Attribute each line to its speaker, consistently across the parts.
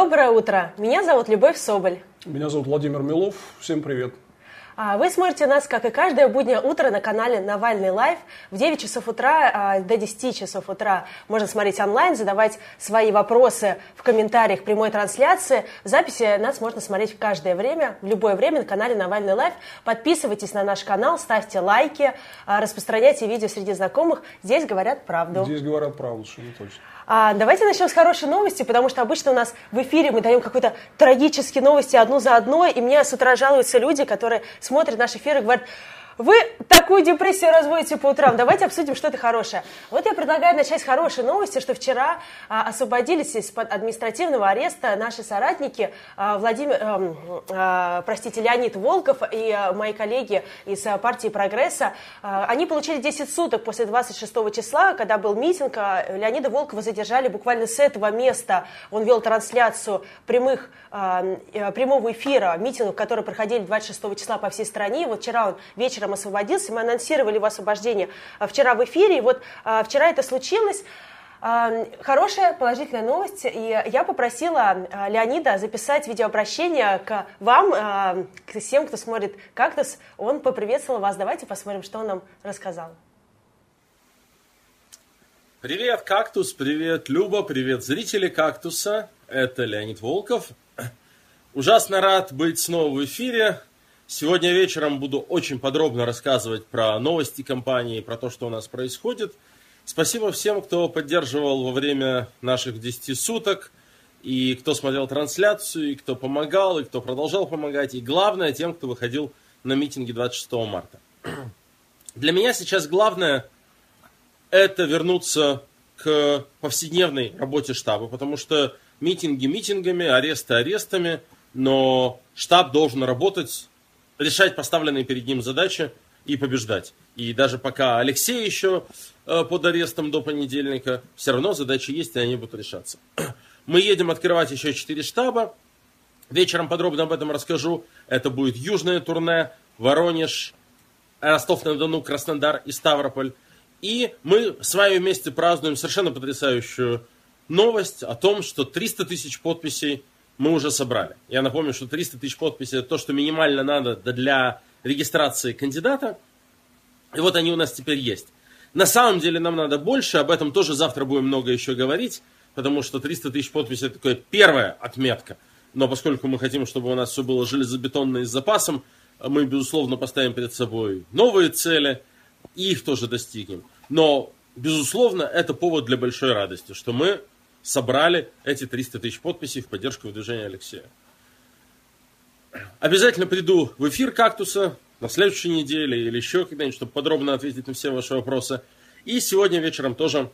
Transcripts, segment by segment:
Speaker 1: Доброе утро. Меня зовут Любовь Соболь.
Speaker 2: Меня зовут Владимир Милов. Всем привет.
Speaker 1: А, вы смотрите нас, как и каждое буднее утро, на канале Навальный Live. В 9 часов утра а, до 10 часов утра можно смотреть онлайн, задавать свои вопросы в комментариях прямой трансляции. Записи нас можно смотреть в каждое время, в любое время на канале Навальный Live. Подписывайтесь на наш канал, ставьте лайки, а, распространяйте видео среди знакомых. Здесь говорят правду.
Speaker 2: Здесь говорят правду, что не точно.
Speaker 1: А, давайте начнем с хорошей новости, потому что обычно у нас в эфире мы даем какие-то трагические новости одну за одной, и мне с утра жалуются люди, которые смотрят наш эфир и говорят, вы такую депрессию разводите по утрам. Давайте обсудим что-то хорошее. Вот я предлагаю начать с хорошей новости, что вчера а, освободились из-под административного ареста наши соратники а, Владимир, а, а, простите, Леонид Волков и а, мои коллеги из а, партии Прогресса. А, они получили 10 суток после 26 числа, когда был митинг. А, Леонида Волкова задержали буквально с этого места. Он вел трансляцию прямых, а, прямого эфира митингов, которые проходили 26 числа по всей стране. Вот вчера он вечером вечером освободился. Мы анонсировали его освобождение а, вчера в эфире. И вот а, вчера это случилось. А, хорошая положительная новость. И я попросила Леонида записать видеообращение к вам, к всем, кто смотрит «Кактус». Он поприветствовал вас. Давайте посмотрим, что он нам рассказал.
Speaker 3: Привет, Кактус, привет, Люба, привет, зрители Кактуса. Это Леонид Волков. Ужасно рад быть снова в эфире. Сегодня вечером буду очень подробно рассказывать про новости компании, про то, что у нас происходит. Спасибо всем, кто поддерживал во время наших 10 суток, и кто смотрел трансляцию, и кто помогал, и кто продолжал помогать, и главное, тем, кто выходил на митинги 26 марта. Для меня сейчас главное это вернуться к повседневной работе штаба, потому что митинги митингами, аресты арестами, но штаб должен работать решать поставленные перед ним задачи и побеждать. И даже пока Алексей еще э, под арестом до понедельника, все равно задачи есть, и они будут решаться. Мы едем открывать еще четыре штаба. Вечером подробно об этом расскажу. Это будет южное турне, Воронеж, Ростов-на-Дону, Краснодар и Ставрополь. И мы с вами вместе празднуем совершенно потрясающую новость о том, что 300 тысяч подписей мы уже собрали. Я напомню, что 300 тысяч подписей это то, что минимально надо для регистрации кандидата. И вот они у нас теперь есть. На самом деле нам надо больше, об этом тоже завтра будем много еще говорить, потому что 300 тысяч подписей это такая первая отметка. Но поскольку мы хотим, чтобы у нас все было железобетонно и с запасом, мы, безусловно, поставим перед собой новые цели и их тоже достигнем. Но, безусловно, это повод для большой радости, что мы собрали эти 300 тысяч подписей в поддержку движения Алексея. Обязательно приду в эфир «Кактуса» на следующей неделе или еще когда-нибудь, чтобы подробно ответить на все ваши вопросы. И сегодня вечером тоже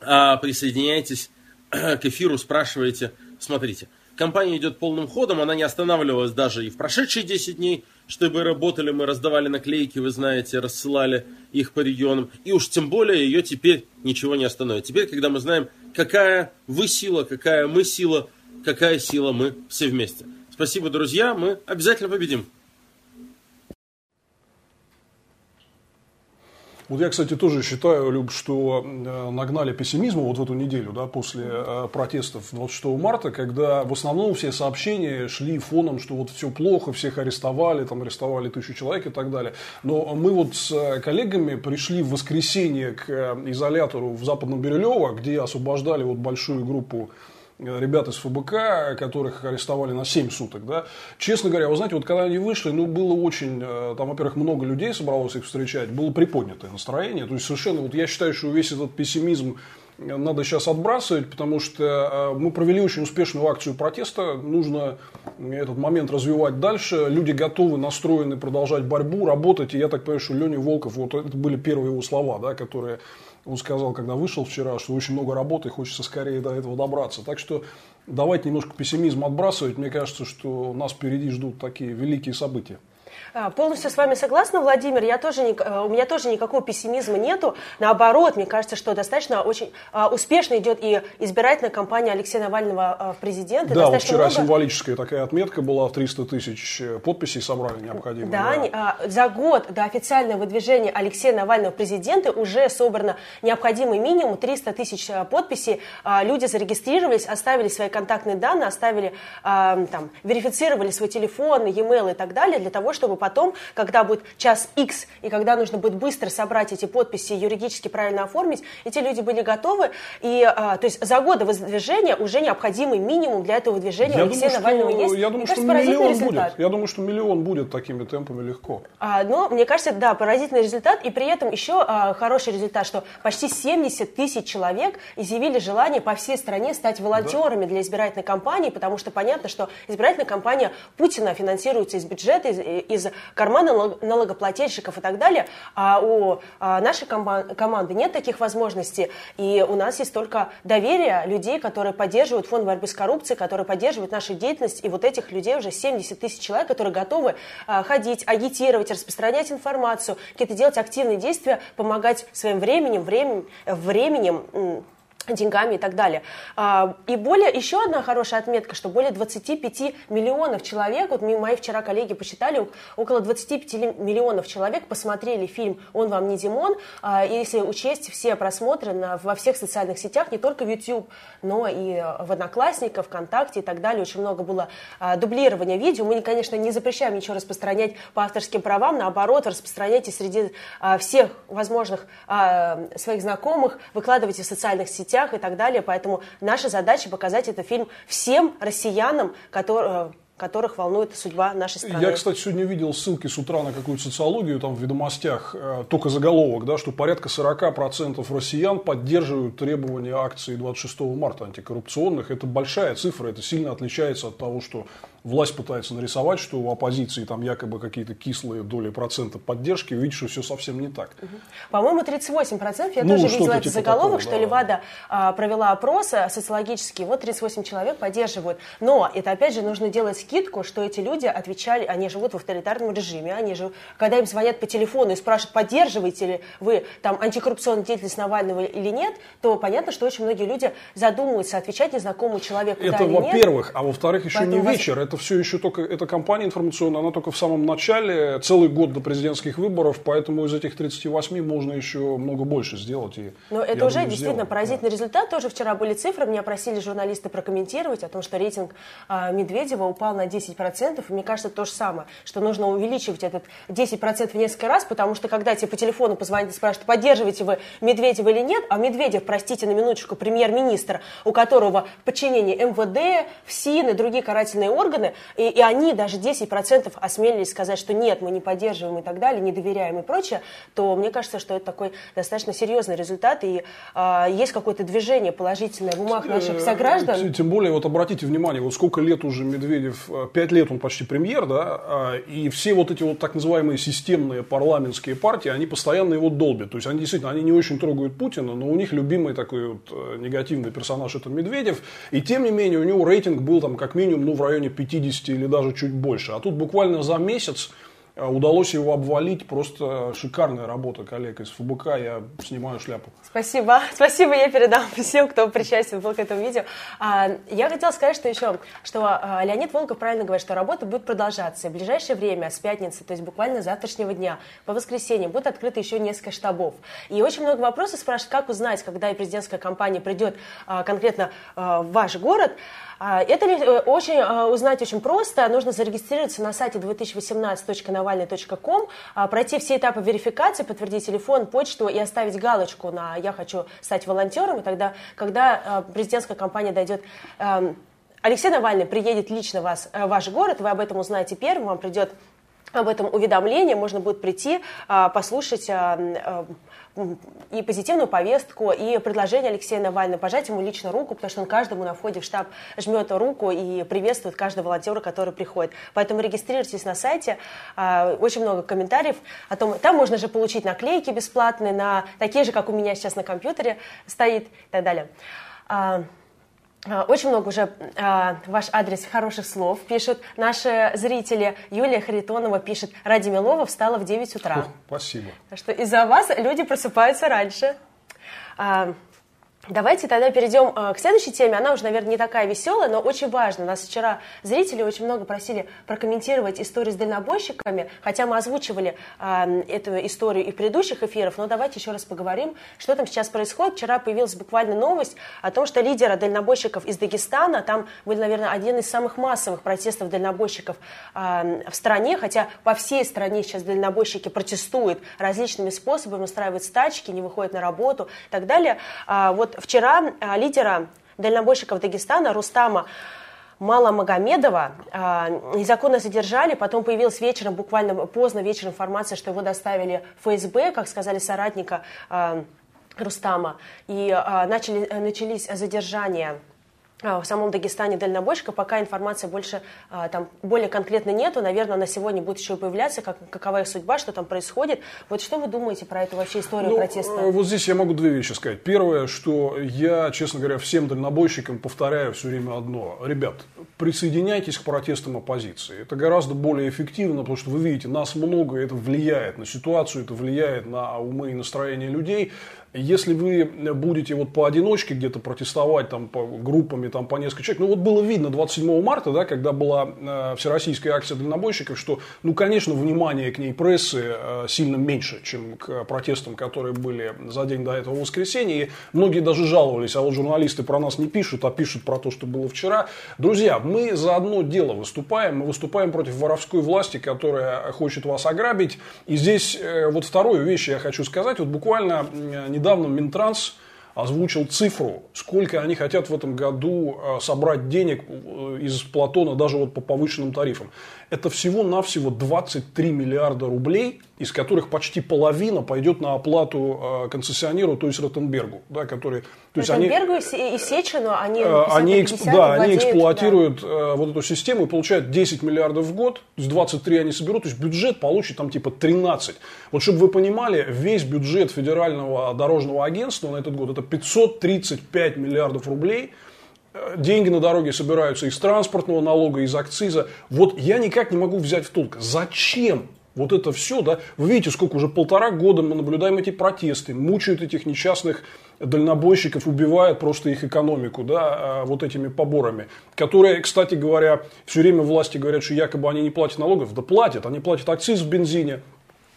Speaker 3: а, присоединяйтесь к эфиру, спрашивайте. Смотрите, компания идет полным ходом, она не останавливалась даже и в прошедшие 10 дней, чтобы работали, мы раздавали наклейки, вы знаете, рассылали их по регионам. И уж тем более ее теперь ничего не остановит. Теперь, когда мы знаем, какая вы сила, какая мы сила, какая сила мы все вместе. Спасибо, друзья, мы обязательно победим.
Speaker 2: Вот я, кстати, тоже считаю, Люб, что э, нагнали пессимизма вот в эту неделю, да, после э, протестов 26 марта, когда в основном все сообщения шли фоном, что вот все плохо, всех арестовали, там арестовали тысячу человек и так далее. Но мы вот с э, коллегами пришли в воскресенье к изолятору в Западном Бирюлево, где освобождали вот большую группу ребят из ФБК, которых арестовали на 7 суток, да, честно говоря, вы знаете, вот когда они вышли, ну, было очень, э, там, во-первых, много людей собралось их встречать, было приподнятое настроение, то есть совершенно, вот я считаю, что весь этот пессимизм надо сейчас отбрасывать, потому что э, мы провели очень успешную акцию протеста, нужно этот момент развивать дальше, люди готовы, настроены продолжать борьбу, работать, и я так понимаю, что Леня Волков, вот это были первые его слова, да, которые он сказал, когда вышел вчера, что очень много работы, хочется скорее до этого добраться. Так что давайте немножко пессимизм отбрасывать. Мне кажется, что нас впереди ждут такие великие события.
Speaker 1: А, полностью с вами согласна, Владимир. Я тоже не, э, у меня тоже никакого пессимизма нету. Наоборот, мне кажется, что достаточно очень а, успешно идет и избирательная кампания Алексея Навального а, в президенты.
Speaker 2: Да, вот вчера много... символическая такая отметка была в 300 тысяч э, подписей собрали необходимые.
Speaker 1: Да, да. за год до официального выдвижения Алексея Навального в президенты уже собрано необходимый минимум 300 тысяч э, подписей. Люди зарегистрировались, оставили свои контактные данные, оставили, там, верифицировали свой телефон, e-mail и так далее для того, чтобы потом, когда будет час X, и когда нужно будет быстро собрать эти подписи и юридически правильно оформить, эти люди были готовы. И, а, то есть за годы выдвижения уже необходимый минимум для этого выдвижения
Speaker 2: я
Speaker 1: Алексея
Speaker 2: думаю,
Speaker 1: Навального
Speaker 2: что,
Speaker 1: есть.
Speaker 2: Я думаю, что миллион результат. будет. Я думаю, что миллион будет такими темпами легко.
Speaker 1: А, но мне кажется, да, поразительный результат. И при этом еще а, хороший результат, что почти 70 тысяч человек изъявили желание по всей стране стать волонтерами да. для избирательной кампании, потому что понятно, что избирательная кампания Путина финансируется из бюджета, из, из кармана налогоплательщиков и так далее, а у а, нашей команды нет таких возможностей, и у нас есть только доверие людей, которые поддерживают фонд борьбы с коррупцией, которые поддерживают нашу деятельность, и вот этих людей уже 70 тысяч человек, которые готовы а, ходить, агитировать, распространять информацию, какие-то делать активные действия, помогать своим временем, временем, временем деньгами и так далее. А, и более, еще одна хорошая отметка, что более 25 миллионов человек, вот мои вчера коллеги посчитали, около 25 миллионов человек посмотрели фильм «Он вам не Димон», а, если учесть все просмотры на, во всех социальных сетях, не только в YouTube, но и в Одноклассниках, ВКонтакте и так далее. Очень много было а, дублирования видео. Мы, конечно, не запрещаем ничего распространять по авторским правам, наоборот, распространяйте среди всех возможных своих знакомых, выкладывайте в социальных сетях, сетях и так далее. Поэтому наша задача показать этот фильм всем россиянам, которые которых волнует судьба нашей страны.
Speaker 2: Я, кстати, сегодня видел ссылки с утра на какую-то социологию, там в ведомостях, э, только заголовок, да, что порядка 40% россиян поддерживают требования акции 26 марта антикоррупционных. Это большая цифра, это сильно отличается от того, что власть пытается нарисовать, что у оппозиции там якобы какие-то кислые доли процента поддержки, увидишь, что все совсем не так.
Speaker 1: Угу. По-моему, 38%. Я ну, тоже видела этот типа заголовок, такого, что да. Левада а, провела опросы социологические, вот 38 человек поддерживают. Но это, опять же, нужно делать скидку, что эти люди отвечали, они живут в авторитарном режиме, они же, когда им звонят по телефону и спрашивают, поддерживаете ли вы там антикоррупционную деятельность Навального или нет, то понятно, что очень многие люди задумываются, отвечать незнакомому человеку,
Speaker 2: Это
Speaker 1: да
Speaker 2: во-первых, а во-вторых, еще Поэтому не вечер, это это все еще только, эта кампания информационная, она только в самом начале, целый год до президентских выборов, поэтому из этих 38 можно еще много больше сделать. И,
Speaker 1: Но это уже думаю, действительно сделать. поразительный да. результат. Тоже вчера были цифры, меня просили журналисты прокомментировать о том, что рейтинг а, Медведева упал на 10%. И мне кажется, то же самое, что нужно увеличивать этот 10% в несколько раз, потому что когда тебе по телефону позвонят и спрашивают, поддерживаете вы Медведева или нет, а Медведев, простите на минуточку, премьер-министр, у которого в подчинении МВД, ФСИН и другие карательные органы, органы, и, и они даже 10% осмелились сказать, что нет, мы не поддерживаем и так далее, не доверяем и прочее, то мне кажется, что это такой достаточно серьезный результат, и э, есть какое-то движение положительное в умах наших сограждан.
Speaker 2: Тем более, вот обратите внимание, вот сколько лет уже Медведев, э, пять лет он почти премьер, да, а, и все вот эти вот так называемые системные парламентские партии, они постоянно его долбят. То есть они действительно, они не очень трогают Путина, но у них любимый такой вот э, негативный персонаж это Медведев, и тем не менее у него рейтинг был там как минимум ну, в районе 5 50 или даже чуть больше. А тут буквально за месяц э, удалось его обвалить. Просто шикарная работа коллег из ФБК. Я снимаю шляпу.
Speaker 1: Спасибо. Спасибо, я передам всем, кто причастен был к этому видео. А, я хотела сказать, что еще, что а, Леонид Волков правильно говорит, что работа будет продолжаться. И в ближайшее время, с пятницы, то есть буквально с завтрашнего дня, по воскресенье, будут открыты еще несколько штабов. И очень много вопросов спрашивают, как узнать, когда и президентская кампания придет а, конкретно в ваш город. А, это э, очень э, узнать очень просто. Нужно зарегистрироваться на сайте 2018.навальный.ком, а, пройти все этапы верификации, подтвердить телефон, почту и оставить галочку на «Я хочу стать волонтером». И тогда, когда э, президентская кампания дойдет эм, Алексей Навальный приедет лично в ваш город, вы об этом узнаете первым, вам придет об этом уведомление, можно будет прийти, послушать и позитивную повестку, и предложение Алексея Навального пожать ему лично руку, потому что он каждому на входе в штаб жмет руку и приветствует каждого волонтера, который приходит. Поэтому регистрируйтесь на сайте, а, очень много комментариев о том, там можно же получить наклейки бесплатные, на такие же, как у меня сейчас на компьютере стоит и так далее. А, очень много уже а, ваш адрес хороших слов пишут наши зрители. Юлия Харитонова пишет, ради Милова встала в 9 утра.
Speaker 2: Спасибо.
Speaker 1: Так что из-за вас люди просыпаются раньше. А, Давайте тогда перейдем э, к следующей теме. Она уже, наверное, не такая веселая, но очень важна. Нас вчера зрители очень много просили прокомментировать историю с дальнобойщиками, хотя мы озвучивали э, эту историю и в предыдущих эфирах, но давайте еще раз поговорим, что там сейчас происходит. Вчера появилась буквально новость о том, что лидера дальнобойщиков из Дагестана, там были, наверное, один из самых массовых протестов дальнобойщиков э, в стране, хотя по всей стране сейчас дальнобойщики протестуют различными способами, устраивают стачки, не выходят на работу и так далее. Э, вот вчера а, лидера дальнобойщиков Дагестана Рустама Маламагомедова э, незаконно задержали, потом появилась вечером, буквально поздно вечером информация, что его доставили в ФСБ, как сказали соратника э, Рустама, и начали, начались задержания. а, в самом Дагестане дальнобойщика, пока информации больше, а, там, более конкретно нету, наверное, на сегодня будет еще появляться, как, какова их судьба, что там происходит. Вот что вы думаете про эту вообще историю ну, протеста?
Speaker 2: Э, вот здесь я могу две вещи сказать. Первое, что я, честно говоря, всем дальнобойщикам повторяю все время одно. Ребят, присоединяйтесь к протестам оппозиции. Это гораздо более эффективно, потому что вы видите, нас много, это влияет на ситуацию, это влияет на умы и настроение людей. Если вы будете вот поодиночке где-то протестовать там по группами, там по несколько человек, ну вот было видно 27 марта, да, когда была э, всероссийская акция дальнобойщиков, что, ну, конечно, внимание к ней прессы э, сильно меньше, чем к протестам, которые были за день до этого воскресенья. И многие даже жаловались, а вот журналисты про нас не пишут, а пишут про то, что было вчера. Друзья, мы за одно дело выступаем, мы выступаем против воровской власти, которая хочет вас ограбить. И здесь э, вот вторую вещь я хочу сказать, вот буквально э, не недавно Минтранс озвучил цифру, сколько они хотят в этом году э, собрать денег э, из Платона даже вот по повышенным тарифам. Это всего-навсего 23 миллиарда рублей, из которых почти половина пойдет на оплату э, концессионеру, то есть Ротенбергу. Да, который,
Speaker 1: то есть Ротенбергу они, и Сечину они,
Speaker 2: они, эксп, да, они эксплуатируют да. вот эту систему и получают 10 миллиардов в год, то есть 23 они соберут, то есть бюджет получит там типа 13. Вот чтобы вы понимали, весь бюджет федерального дорожного агентства на этот год это 535 миллиардов рублей. Э, деньги на дороге собираются из транспортного налога, из акциза. Вот я никак не могу взять в толк, зачем вот это все, да, вы видите, сколько уже полтора года мы наблюдаем эти протесты, мучают этих несчастных дальнобойщиков, убивают просто их экономику, да, э, вот этими поборами, которые, кстати говоря, все время власти говорят, что якобы они не платят налогов, да платят, они платят акциз в бензине,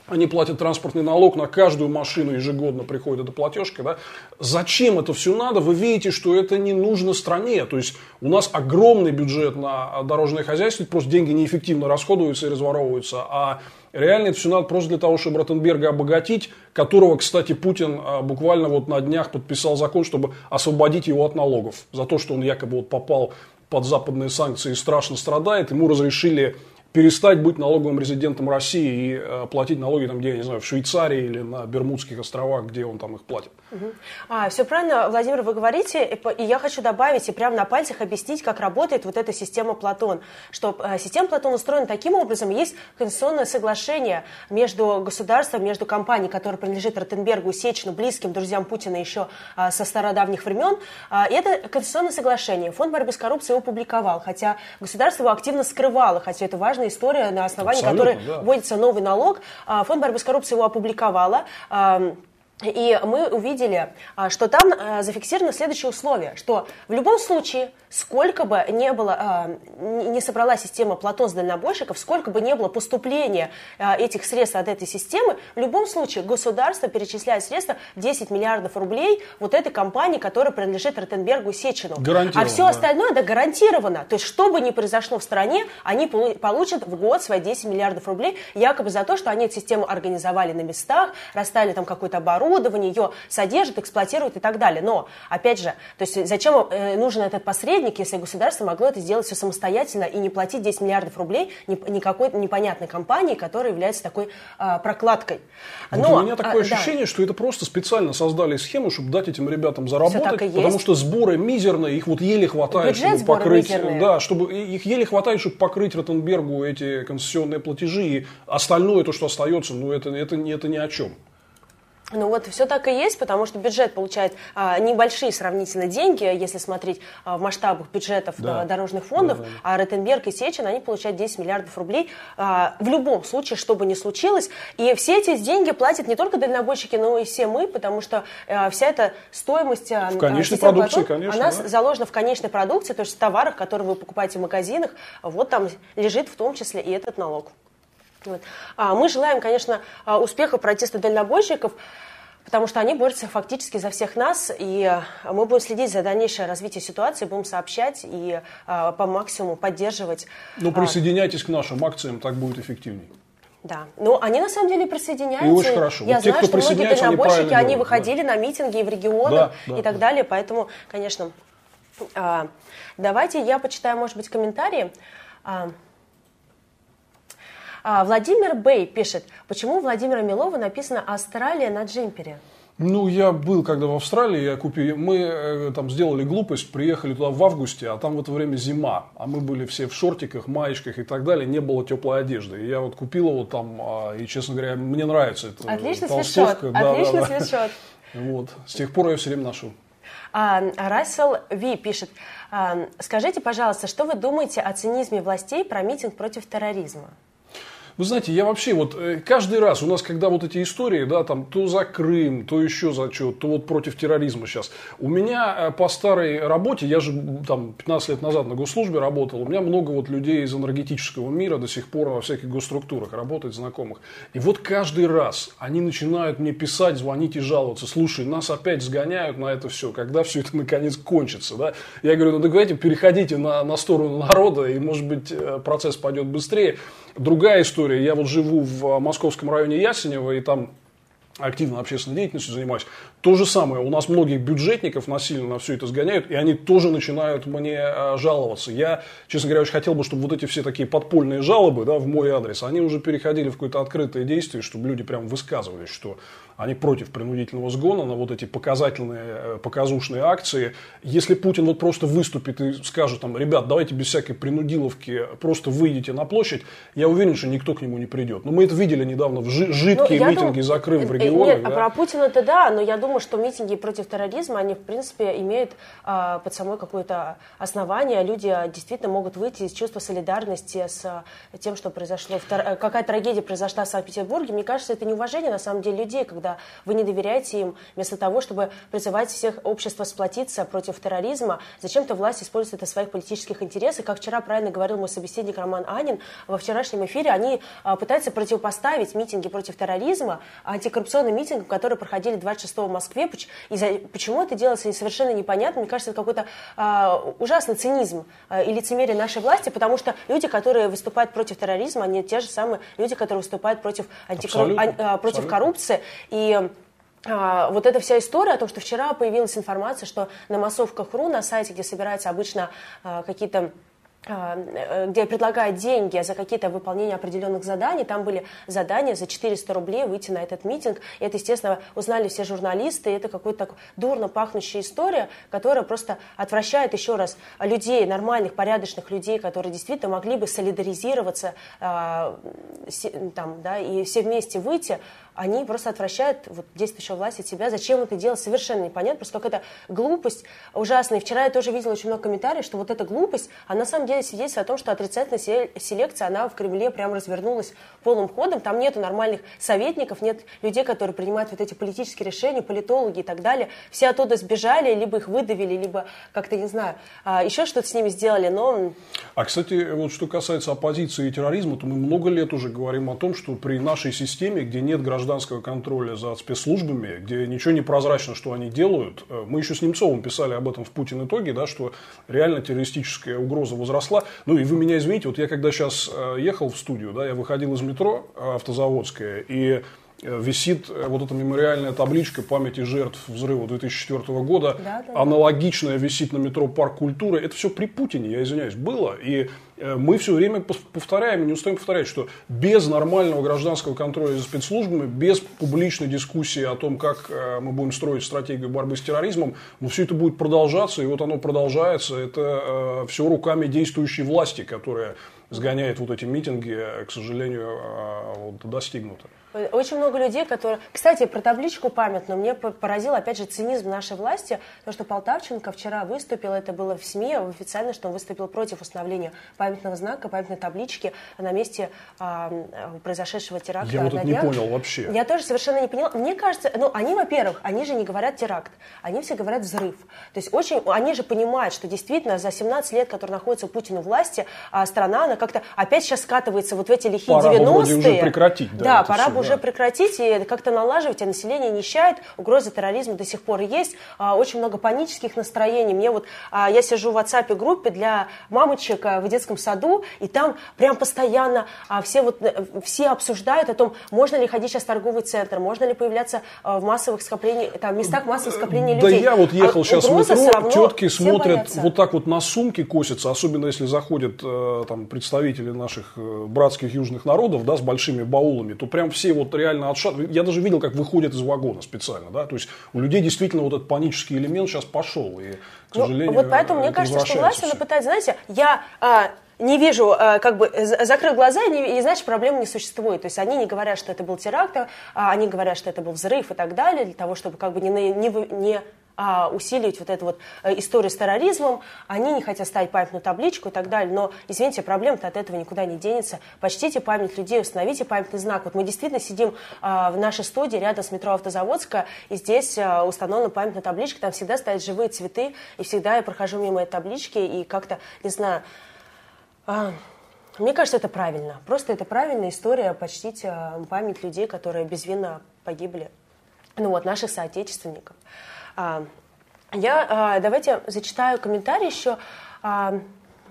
Speaker 2: они платят транспортный налог на каждую машину ежегодно приходит эта платежка. Да? Зачем это все надо? Вы видите, что это не нужно стране. То есть у нас огромный бюджет на дорожное хозяйство, просто деньги неэффективно расходуются и разворовываются, а реально это просто для того, чтобы Ротенберга обогатить, которого, кстати, Путин а, буквально вот на днях подписал закон, чтобы освободить его от налогов за то, что он якобы вот попал под западные санкции и страшно страдает. Ему разрешили перестать быть налоговым резидентом России и э, платить налоги там, где, я не знаю, в Швейцарии или на Бермудских островах, где он там их платит.
Speaker 1: Угу. А, все правильно, Владимир, вы говорите, и я хочу добавить и прямо на пальцах объяснить, как работает вот эта система Платон. Что э, система Платон устроена таким образом, есть конституционное соглашение между государством, между компанией, которая принадлежит Ротенбергу, Сечину, близким друзьям Путина еще а, со стародавних времен. А, и это конституционное соглашение. Фонд борьбы с коррупцией его публиковал, хотя государство его активно скрывало, хотя это важно история, на основании Абсолютно, которой да. вводится новый налог. А, фонд борьбы с коррупцией его опубликовала. И мы увидели, а, что там а, зафиксировано следующее условие, что в любом случае, сколько бы не было, не собрала система Платон с дальнобойщиков, сколько бы не было поступления этих средств от этой системы, в любом случае государство перечисляет средства 10 миллиардов рублей вот этой компании, которая принадлежит Ротенбергу и Сечину. А все да. остальное, да, гарантировано. То есть, что бы ни произошло в стране, они получат в год свои 10 миллиардов рублей, якобы за то, что они эту систему организовали на местах, расставили там какой-то оборот, оборудование, ее содержат, эксплуатируют и так далее. Но, опять же, то есть зачем э, нужен этот посредник, если государство могло это сделать все самостоятельно и не платить 10 миллиардов рублей никакой непонятной компании, которая является такой а, прокладкой.
Speaker 2: Но, вот у меня такое а, ощущение, да. что это просто специально создали схему, чтобы дать этим ребятам заработать, потому что сборы мизерные, их вот еле хватает,
Speaker 1: Бюджет
Speaker 2: чтобы покрыть,
Speaker 1: мизерные.
Speaker 2: да, чтобы их еле хватает, чтобы покрыть Ротенбергу эти концессионные платежи, и остальное то, что остается, ну это это это ни о чем.
Speaker 1: Ну вот все так и есть, потому что бюджет получает а, небольшие сравнительно деньги, если смотреть а, в масштабах бюджетов да. а, дорожных фондов, да, да. а Ротенберг и Сечин, они получают 10 миллиардов рублей а, в любом случае, что бы ни случилось. И все эти деньги платят не только дальнобойщики, но и все мы, потому что а, вся эта стоимость
Speaker 2: а, в конечной продукции, готов, конечно,
Speaker 1: она да. заложена в конечной продукции, то есть в товарах, которые вы покупаете в магазинах, вот там лежит в том числе и этот налог. Вот. А мы желаем, конечно, а, успеха протеста дальнобойщиков, потому что они борются фактически за всех нас, и а, мы будем следить за дальнейшее развитие ситуации, будем сообщать и а, по максимуму поддерживать.
Speaker 2: Ну, присоединяйтесь к нашим акциям, так будет эффективнее.
Speaker 1: Да, но они на самом деле присоединяются. И
Speaker 2: очень хорошо.
Speaker 1: Я
Speaker 2: вот
Speaker 1: знаю,
Speaker 2: те, кто
Speaker 1: что многие дальнобойщики, они,
Speaker 2: они
Speaker 1: выходили да. на митинги в регионы да, да, и так да. далее, поэтому, конечно, давайте я почитаю, может быть, комментарии. А, Владимир Бэй пишет, почему у Владимира Милова написано «Австралия» на джемпере?
Speaker 2: Ну, я был когда в Австралии, я купил, мы э, там сделали глупость, приехали туда в августе, а там в это время зима, а мы были все в шортиках, маечках и так далее, не было теплой одежды. И я вот купил его там, а, и, честно говоря, мне нравится это.
Speaker 1: Отлично свитшот, да, отлично да, да.
Speaker 2: Вот, с тех пор я все время ношу.
Speaker 1: А, Рассел Ви пишет, а, скажите, пожалуйста, что вы думаете о цинизме властей про митинг против терроризма?
Speaker 2: Вы знаете, я вообще вот э, каждый раз у нас, когда вот эти истории, да, там то за Крым, то еще за что, то вот против терроризма сейчас. У меня э, по старой работе, я же там 15 лет назад на госслужбе работал, у меня много вот людей из энергетического мира до сих пор во всяких госструктурах работает, знакомых. И вот каждый раз они начинают мне писать, звонить и жаловаться. Слушай, нас опять сгоняют на это все, когда все это наконец кончится, да? Я говорю, ну давайте переходите на, на сторону народа, и может быть э, процесс пойдет быстрее. Другая история. Я вот живу в московском районе Ясенева, и там активно общественной деятельностью занимаюсь. То же самое, у нас многих бюджетников насильно на все это сгоняют, и они тоже начинают мне а, жаловаться. Я, честно говоря, очень хотел бы, чтобы вот эти все такие подпольные жалобы да, в мой адрес, они уже переходили в какое-то открытое действие, чтобы люди прям высказывались, что они против принудительного сгона на вот эти показательные, э, показушные акции. Если Путин вот просто выступит и скажет там, ребят, давайте без всякой принудиловки просто выйдете на площадь, я уверен, что никто к нему не придет. Но мы это видели недавно в жидкие ну, митинги дум... за Крым в э, регионах.
Speaker 1: Нет, да? про Путина это да, но я думаю, что митинги против терроризма, они в принципе имеют а, под собой какое-то основание. Люди а, действительно могут выйти из чувства солидарности с а, тем, что произошло. Какая трагедия произошла в Санкт-Петербурге. Мне кажется, это неуважение на самом деле людей, когда когда вы не доверяете им, вместо того, чтобы призывать всех общество сплотиться против терроризма, зачем-то власть использует это в своих политических интересах. Как вчера правильно говорил мой собеседник Роман Анин, во вчерашнем эфире они а, пытаются противопоставить митинги против терроризма антикоррупционным митингам, которые проходили 26 в Москве. Почему это делается, совершенно непонятно. Мне кажется, это какой-то а, ужасный цинизм а, и лицемерие нашей власти, потому что люди, которые выступают против терроризма, они те же самые люди, которые выступают против, антикорру... а, против коррупции. И а, вот эта вся история о том, что вчера появилась информация, что на массовках.ру, на сайте, где собираются обычно а, какие-то э, где предлагают деньги за какие-то выполнения определенных заданий. Там были задания за 400 рублей выйти на этот митинг. И это, естественно, узнали все журналисты. И это какая-то дурно пахнущая история, которая просто отвращает еще раз людей, нормальных, порядочных людей, которые действительно могли бы солидаризироваться там, да, и все вместе выйти они просто отвращают вот, действующую власть от себя. Зачем это делать, совершенно непонятно. Просто какая-то глупость ужасная. Вчера я тоже видела очень много комментариев, что вот эта глупость, а на самом деле свидетельствует о том, что отрицательная селекция, она в Кремле прям развернулась полным ходом. Там нету нормальных советников, нет людей, которые принимают вот эти политические решения, политологи и так далее. Все оттуда сбежали, либо их выдавили, либо как-то, не знаю, а, еще что-то с ними сделали, но...
Speaker 2: А, кстати, вот что касается оппозиции и терроризма, то мы много лет уже говорим о том, что при нашей системе, где нет граждан гражданского контроля за спецслужбами, где ничего не прозрачно, что они делают. Э, мы еще с Немцовым писали об этом в Путин итоге, да, что реально террористическая угроза возросла. Ну и вы меня извините, вот я когда сейчас э, ехал в студию, да, я выходил из метро э, автозаводское, и висит вот эта мемориальная табличка памяти жертв взрыва 2004 года. Да, да, Аналогичная висит на метро Парк культуры. Это все при Путине, я извиняюсь, было. И мы все время повторяем не устаем повторять, что без нормального гражданского контроля за спецслужбами, без публичной дискуссии о том, как э, мы будем строить стратегию борьбы с терроризмом, ну, все это будет продолжаться, и вот оно продолжается. Это э, все руками действующей власти, которая сгоняет вот эти митинги, к сожалению, было-то достигнуто.
Speaker 1: Очень много людей, которые... Кстати, про табличку памятную мне поразил, опять же, цинизм нашей власти, то, что Полтавченко вчера выступил, это было в СМИ официально, что он выступил против установления памятного знака, памятной таблички на месте а, произошедшего теракта.
Speaker 2: Я вот это не понял вообще.
Speaker 1: Я тоже совершенно не поняла. Мне кажется, ну, они, во-первых, они же не говорят теракт, они все говорят взрыв. То есть очень, они же понимают, что действительно за 17 лет, которые находится Путин у власти, а страна, она как-то опять сейчас скатывается вот в эти лихие
Speaker 2: пора
Speaker 1: 90-е.
Speaker 2: уже прекратить. Да,
Speaker 1: да пора бы
Speaker 2: все,
Speaker 1: уже прекратить и как-то налаживать, а население нищает, угроза терроризма до сих пор есть, а, очень много панических настроений. Мне вот, а, я сижу в WhatsApp группе для мамочек а, в детском саду, и там прям постоянно все, вот, э, все обсуждают о том, можно ли ходить сейчас в торговый центр, можно ли появляться в массовых скоплениях, там, местах массовых скоплений людей.
Speaker 2: Да я вот ехал а сейчас в метро, тетки смотрят, боятся. вот так вот на сумки косятся, особенно если заходят э, там представители наших э, братских южных народов, да, с большими баулами, то прям все вот реально отшатывают. Я даже видел, как выходят из вагона специально, да, то есть у людей действительно вот этот панический элемент сейчас пошел, и, к ну, сожалению,
Speaker 1: ну, Вот поэтому мне кажется, что власть, она пытается, знаете, я... А, не вижу, а, как бы закрыл глаза, и, не, и значит, проблемы не существует. То есть они не говорят, что это был теракт, а они говорят, что это был взрыв и так далее, для того, чтобы как бы не, не, не а, усиливать вот эту вот э, историю с терроризмом, они не хотят ставить памятную табличку и так далее. Но, извините, проблема-то от этого никуда не денется. Почтите память людей, установите памятный знак. Вот мы действительно сидим а, в нашей студии рядом с метро Автозаводская, и здесь а, установлена памятная табличка, там всегда стоят живые цветы, и всегда я прохожу мимо этой таблички, и как-то, не знаю, а, мне кажется, это правильно. Просто это правильная история почтить а, память людей, которые безвинно погибли. Ну вот, наших соотечественников. А, я а, давайте зачитаю комментарий еще. А,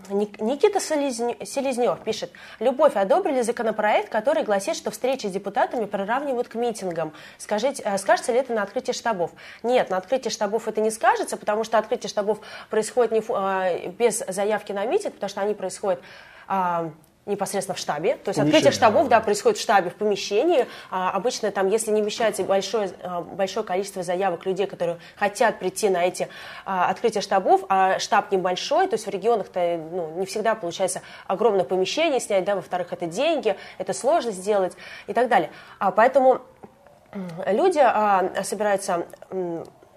Speaker 1: Никита Селезнев пишет, «Любовь одобрили законопроект, который гласит, что встречи с депутатами приравнивают к митингам. Скажите, скажется ли это на открытии штабов?» Нет, на открытии штабов это не скажется, потому что открытие штабов происходит не, без заявки на митинг, потому что они происходят непосредственно в штабе. То есть открытие штабов да, происходит в штабе, в помещении. А, обычно там, если не вмещается большое, а, большое количество заявок людей, которые хотят прийти на эти а, открытия штабов, а штаб небольшой, то есть в регионах-то ну, не всегда получается огромное помещение снять, да, во-вторых, это деньги, это сложно сделать и так далее. А, поэтому люди а, собираются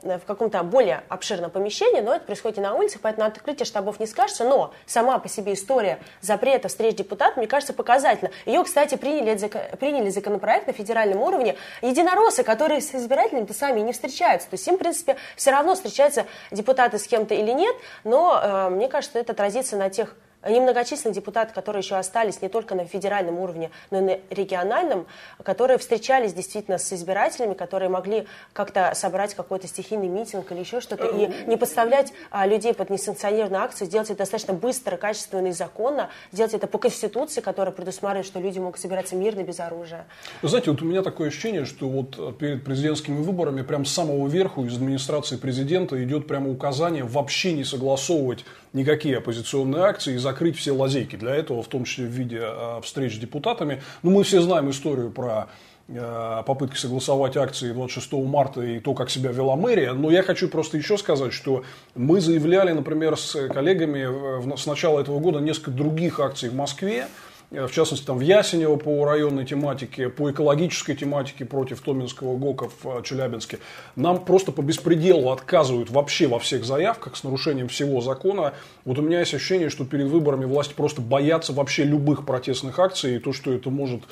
Speaker 1: в каком-то более обширном помещении, но это происходит и на улице, поэтому открытие штабов не скажется, но сама по себе история запрета встреч депутатов, мне кажется, показательна. Ее, кстати, приняли, приняли законопроект на федеральном уровне единороссы, которые с избирателями-то сами не встречаются. То есть им, в принципе, все равно встречаются депутаты с кем-то или нет, но э, мне кажется, это отразится на тех немногочисленные депутаты, которые еще остались не только на федеральном уровне, но и на региональном, которые встречались действительно с избирателями, которые могли как-то собрать какой-то стихийный митинг или еще что-то, и не подставлять а, людей под несанкционированную акцию, сделать это достаточно быстро, качественно и законно, сделать это по Конституции, которая предусматривает, что люди могут собираться мирно, без оружия.
Speaker 2: Вы знаете, вот у меня такое ощущение, что вот перед президентскими выборами прям с самого верху из администрации президента идет прямо указание вообще не согласовывать никакие оппозиционные акции и закрыть все лазейки для этого, в том числе в виде а, встреч с депутатами. Ну, мы все знаем историю про а, попытки согласовать акции 26 марта и то, как себя вела мэрия. Но я хочу просто еще сказать, что мы заявляли, например, с коллегами с начала этого года несколько других акций в Москве, Э, в частности, там в Ясенево по районной тематике, по экологической тематике против Томинского ГОКа в э, Челябинске. Нам просто по беспределу отказывают вообще во всех заявках с нарушением всего закона. Вот у меня есть ощущение, что перед выборами власти просто боятся вообще любых протестных акций и то, что это может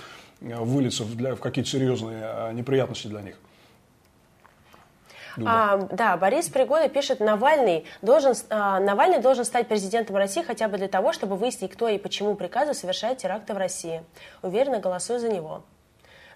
Speaker 2: э, вылиться в, для, в какие-то серьезные неприятности для них.
Speaker 1: А, да, Борис Пригода пишет, Навальный должен, а, Навальный должен стать президентом России хотя бы для того, чтобы выяснить, кто и почему приказу совершает теракты в России. Уверенно голосую за него.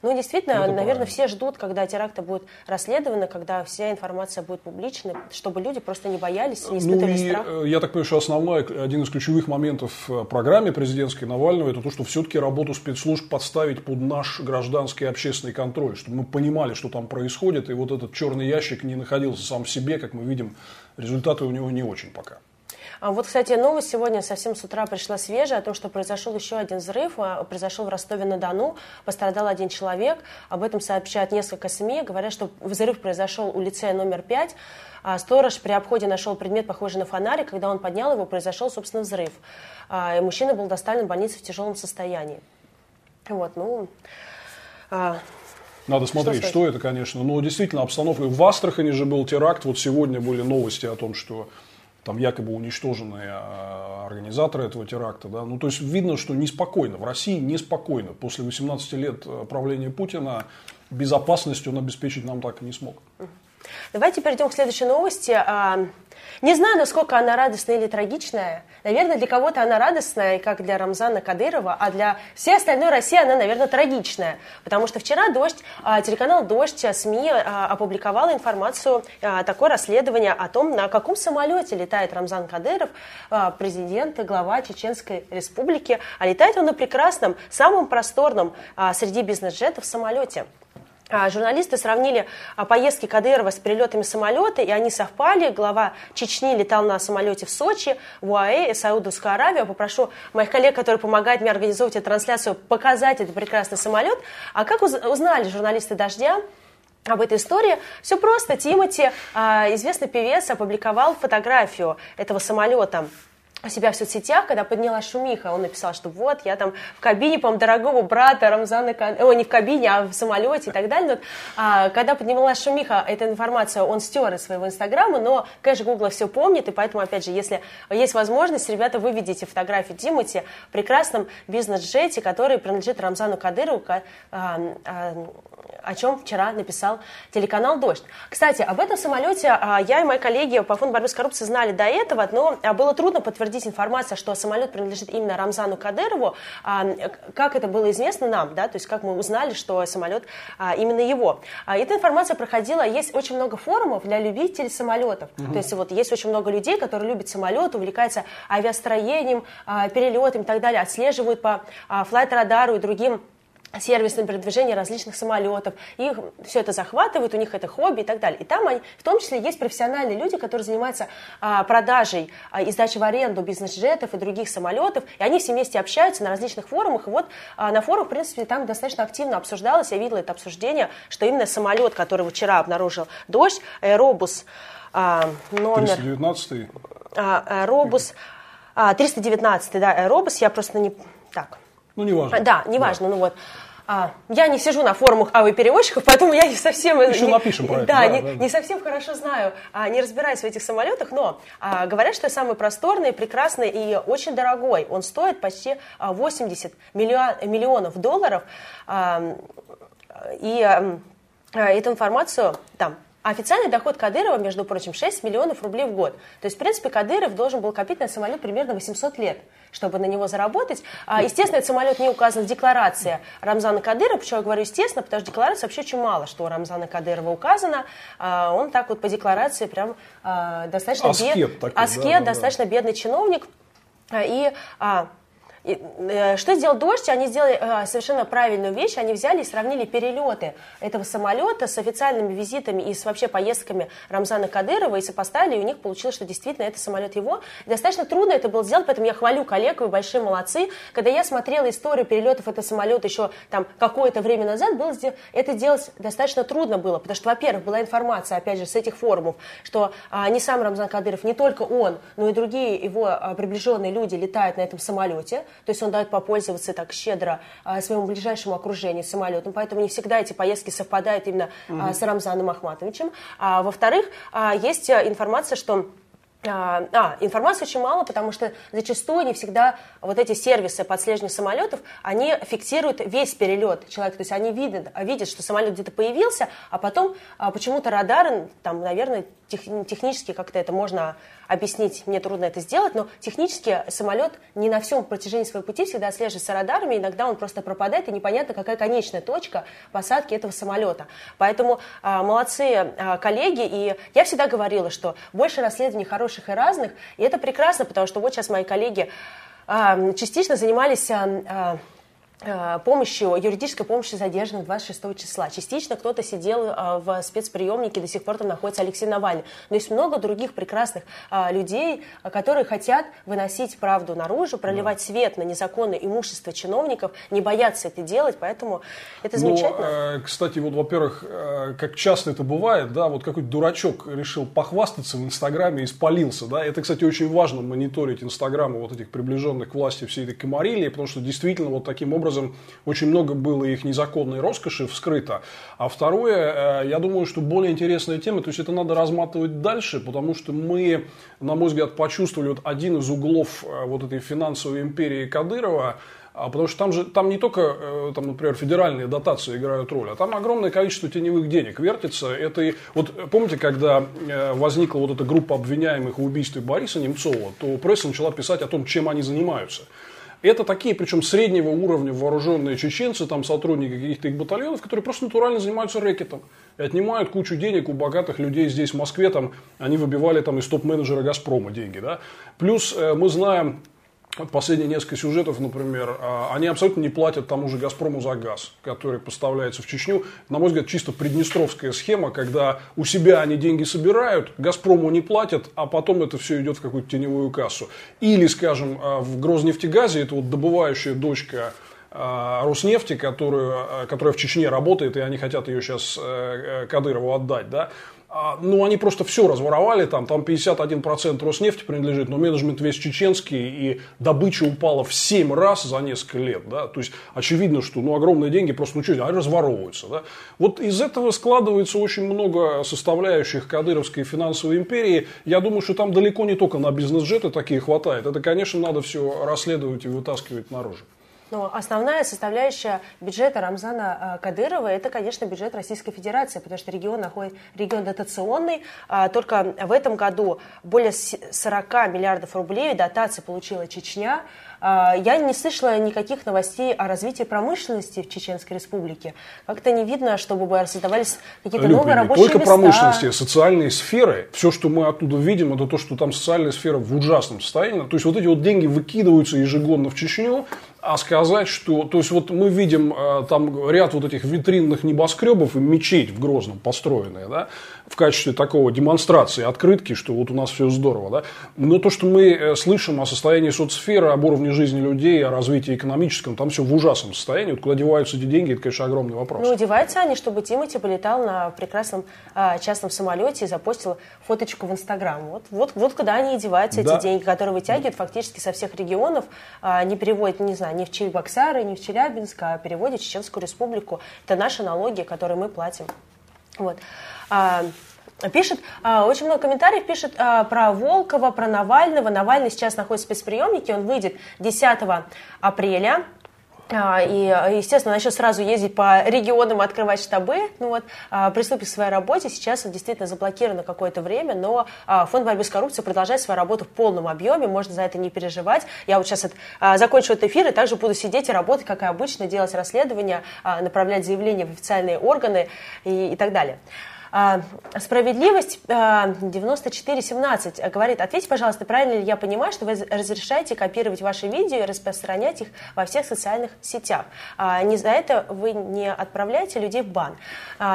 Speaker 1: Ну, действительно, ну, наверное, правильно. все ждут, когда теракты будут расследованы, когда вся информация будет публичной, чтобы люди просто не боялись, не испытывали ну, и, страх.
Speaker 2: Э, я так понимаю, что основной, один из ключевых моментов в программе президентской Навального, это то, что все-таки работу спецслужб подставить под наш гражданский общественный контроль, чтобы мы понимали, что там происходит, и вот этот черный ящик не находился сам в себе, как мы видим, результаты у него не очень пока.
Speaker 1: А вот, кстати, новость сегодня совсем с утра пришла свежая о том, что произошел еще один взрыв, а, произошел в Ростове-на-Дону, пострадал один человек. Об этом сообщают несколько СМИ, говорят, что взрыв произошел у лицея номер 5. А сторож при обходе нашел предмет, похожий на фонарик. Когда он поднял его, произошел, собственно, взрыв. И мужчина был доставлен в больницу в тяжелом состоянии. Вот, ну,
Speaker 2: А, Надо смотреть, что, что это, конечно. Но действительно, обстановка. В Астрахани же был теракт. Вот сегодня были новости о том, что там якобы уничтоженные а, организаторы этого теракта. Да? Ну, то есть видно, что неспокойно. В России неспокойно. После 18 лет правления Путина безопасность он обеспечить нам так и не смог.
Speaker 1: Давайте перейдем к следующей новости. А, не знаю, насколько она радостная или трагичная. Наверное, для кого-то она радостная, как для Рамзана Кадырова, а для всей остальной России она, наверное, трагичная. Потому что вчера «Дождь», а, телеканал «Дождь», а, СМИ опубликовала информацию, такое расследование о том, на каком самолете летает Рамзан Кадыров, президент и глава Чеченской Республики. А летает он на прекрасном, самом просторном среди бизнес-джетов самолете. А, журналисты сравнили а, поездки Кадырова с перелетами самолета, и они совпали. Глава Чечни летал на самолете в Сочи, в УАЭ и Саудовскую Аравию. Попрошу моих коллег, которые помогают мне организовывать эту трансляцию, показать этот прекрасный самолет. А как узнали журналисты «Дождя»? об этой истории. Все просто. Тимати, а, известный певец, опубликовал фотографию этого самолета себя в соцсетях, когда поднялась шумиха, он написал, что вот, я там в кабине, по дорогого брата Рамзана, о, не в кабине, а в самолете и так далее. Но, а, когда поднялась шумиха, эта информация он стер из своего инстаграма, но кэш Гугла все помнит, и поэтому, опять же, если есть возможность, ребята, выведите фотографию Тимати в прекрасном бизнес-джете, который принадлежит Рамзану Кадырову, а, а, о чем вчера написал телеканал «Дождь». Кстати, об этом самолете а, я и мои коллеги по фонду борьбы с коррупцией знали до этого, но а, было трудно подтвердить информацию, что самолет принадлежит именно Рамзану Кадырову. А, как это было известно нам, да, то есть как мы узнали, что самолет именно его. Эта информация проходила, есть очень много форумов для любителей самолетов. Угу. То есть вот есть очень много людей, которые любят самолет, увлекаются авиастроением, перелетами и так далее, отслеживают по флайт-радару и другим сервисное передвижение различных самолетов. Их все это захватывают, у них это хобби и так далее. И там они, в том числе есть профессиональные люди, которые занимаются а, продажей а, и сдачей в аренду бизнес-джетов и других самолетов. И они все вместе общаются на различных форумах. И вот а, на форумах, в принципе, там достаточно активно обсуждалось, я видела это обсуждение, что именно самолет, который вчера обнаружил дождь, Аэробус а, номер...
Speaker 2: 319
Speaker 1: а, Аэробус, а, 319 да, Аэробус, я просто не... Так,
Speaker 2: ну, неважно.
Speaker 1: Да, неважно, да. ну вот. А, я не сижу на форумах авиаперевозчиков, поэтому я не совсем...
Speaker 2: Еще не, напишем про
Speaker 1: это. Да, да, не, да, не совсем хорошо знаю, а, не разбираюсь в этих самолетах, но а, говорят, что самый просторный, прекрасный и очень дорогой. Он стоит почти 80 миллион, миллионов долларов. А, и а, эту информацию там официальный доход Кадырова, между прочим, 6 миллионов рублей в год. То есть, в принципе, Кадыров должен был копить на самолет примерно 800 лет чтобы на него заработать. А, естественно, этот самолет не указан в декларации Рамзана Кадырова. Почему я говорю естественно? Потому что декларация вообще очень мало, что у Рамзана Кадырова указано. А, он так вот по декларации прям а, достаточно
Speaker 2: аскет,
Speaker 1: бед...
Speaker 2: такой,
Speaker 1: аскет да, достаточно да. бедный чиновник. И Э, что сделал Дождь? Они сделали э, совершенно правильную вещь. Они взяли и сравнили перелеты этого самолета с официальными визитами и с вообще поездками Рамзана Кадырова и сопоставили, и у них получилось, что действительно это самолет его. Достаточно трудно это было сделать, поэтому я хвалю коллег, вы большие молодцы. Когда я смотрела историю перелетов этого самолета еще там какое-то время назад, было, это делать достаточно трудно было, потому что, во-первых, была информация, опять же, с этих форумов, что а, не сам Рамзан Кадыров, не только он, но и другие его а, приближенные люди летают на этом самолете. То есть он дает попользоваться так щедро а, своему ближайшему окружению самолетом, поэтому не всегда эти поездки совпадают именно угу. с Рамзаном Ахматовичем. А, во-вторых, а, есть информация, что а, а, информации очень мало, потому что зачастую не всегда вот эти сервисы по отслеживанию самолетов, они фиксируют весь перелет человека, то есть они видят, видят что самолет где-то появился, а потом а, почему-то радары, там, наверное, тех, технически как-то это можно объяснить, мне трудно это сделать, но технически самолет не на всем протяжении своего пути всегда отслеживается радарами, иногда он просто пропадает, и непонятно, какая конечная точка посадки этого самолета. Поэтому а, молодцы а, коллеги, и я всегда говорила, что больше расследований хороших и разных, и это прекрасно, потому что вот сейчас мои коллеги а, частично занимались Э, помощью, юридической помощи задержанных 26 числа. Частично кто-то сидел э, в спецприемнике, до сих пор там находится Алексей Навальный. Но есть много других прекрасных э, людей, которые хотят выносить правду наружу, проливать да. свет на незаконное имущество чиновников, не боятся это делать, поэтому это ну, замечательно.
Speaker 2: Ну, кстати, вот, во-первых, как часто это бывает, да, вот какой-то дурачок решил похвастаться в Инстаграме и спалился, да, это, кстати, очень важно мониторить Инстаграмы вот этих приближенных к власти всей этой комарилии, потому что действительно вот таким образом образом очень много было их незаконной роскоши вскрыто. А второе, я думаю, что более интересная тема, то есть это надо разматывать дальше, потому что мы, на мой взгляд, почувствовали вот один из углов вот этой финансовой империи Кадырова – а потому что там же там не только, э, там, например, федеральные дотации играют роль, а там огромное количество теневых денег вертится. Это и, вот помните, когда э, возникла вот эта группа обвиняемых в убийстве Бориса Немцова, то пресса начала писать о том, чем они занимаются. Это такие, причем среднего уровня вооруженные чеченцы, там сотрудники каких-то их батальонов, которые просто натурально занимаются рэкетом. И отнимают кучу денег у богатых людей здесь, в Москве. Там, они выбивали там, из топ-менеджера «Газпрома» деньги. Да? Плюс э, мы знаем последние несколько сюжетов, например, а, они абсолютно не платят тому же «Газпрому» за газ, который поставляется в Чечню. На мой взгляд, чисто приднестровская схема, когда у себя они деньги собирают, «Газпрому» не платят, а потом это все идет в какую-то теневую кассу. Или, скажем, а, в Грознефтегазе, это вот добывающая дочка а, Роснефти, которую, которая в Чечне работает, и они хотят ее сейчас э, э, Кадырову отдать, да, ну, они просто все разворовали, там, там 51% Роснефти принадлежит, но менеджмент весь чеченский, и добыча упала в 7 раз за несколько лет, да, то есть очевидно, что, ну, огромные деньги просто, ну, что, они разворовываются, да. Вот из этого складывается очень много составляющих кадыровской финансовой империи, я думаю, что там далеко не только на бизнес-джеты такие хватает, это, конечно, надо все расследовать и вытаскивать наружу.
Speaker 1: Но основная составляющая бюджета Рамзана э, Кадырова – это, конечно, бюджет Российской Федерации, потому что регион находит регион дотационный. А только в этом году более 40 миллиардов рублей дотации получила Чечня. А, я не слышала никаких новостей о развитии промышленности в Чеченской Республике. Как-то не видно, чтобы создавались какие-то Люб, новые рабочие
Speaker 2: только места. промышленности, социальные сферы. Все, что мы оттуда видим, это то, что там социальная сфера в ужасном состоянии. То есть вот эти вот деньги выкидываются ежегодно в Чечню, а сказать, что... То есть, вот мы видим э, там ряд вот этих витринных небоскребов и мечеть в Грозном построенная, да, в качестве такого демонстрации, открытки, что вот у нас все здорово, да. Но то, что мы э, слышим о состоянии соцсферы, об уровне жизни людей, о развитии экономическом, там все в ужасном состоянии. Вот куда деваются эти деньги, это, конечно, огромный вопрос.
Speaker 1: Ну, деваются они, чтобы Тимати полетал на прекрасном а, частном самолете и запостил фоточку в Инстаграм. Вот, вот, вот куда они и деваются, да. эти деньги, которые вытягивают фактически со всех регионов, а, не переводят, не знаю, не в Чебоксары, не в Челябинск, а переводят в Чеченскую республику. Это наши налоги, которые мы платим. Вот. А, Пишет, а, очень много комментариев пишет а, про Волкова, про Навального. Навальный сейчас находится в спецприемнике, он выйдет 10 апреля. А, и, естественно, начнет сразу ездить по регионам, открывать штабы, ну вот, а, приступит к своей работе. Сейчас он действительно заблокирован на какое-то время, но а, Фонд борьбы с коррупцией продолжает свою работу в полном объеме, можно за это не переживать. Я вот сейчас закончу этот эфир и также буду сидеть и работать, как и обычно, делать расследования, направлять заявления в официальные органы и, и так далее. А, справедливость 9417 а, говорит, ответьте, пожалуйста, правильно ли я понимаю, что вы разрешаете копировать ваши видео и распространять их во всех социальных сетях? А, не за это вы не отправляете людей в бан?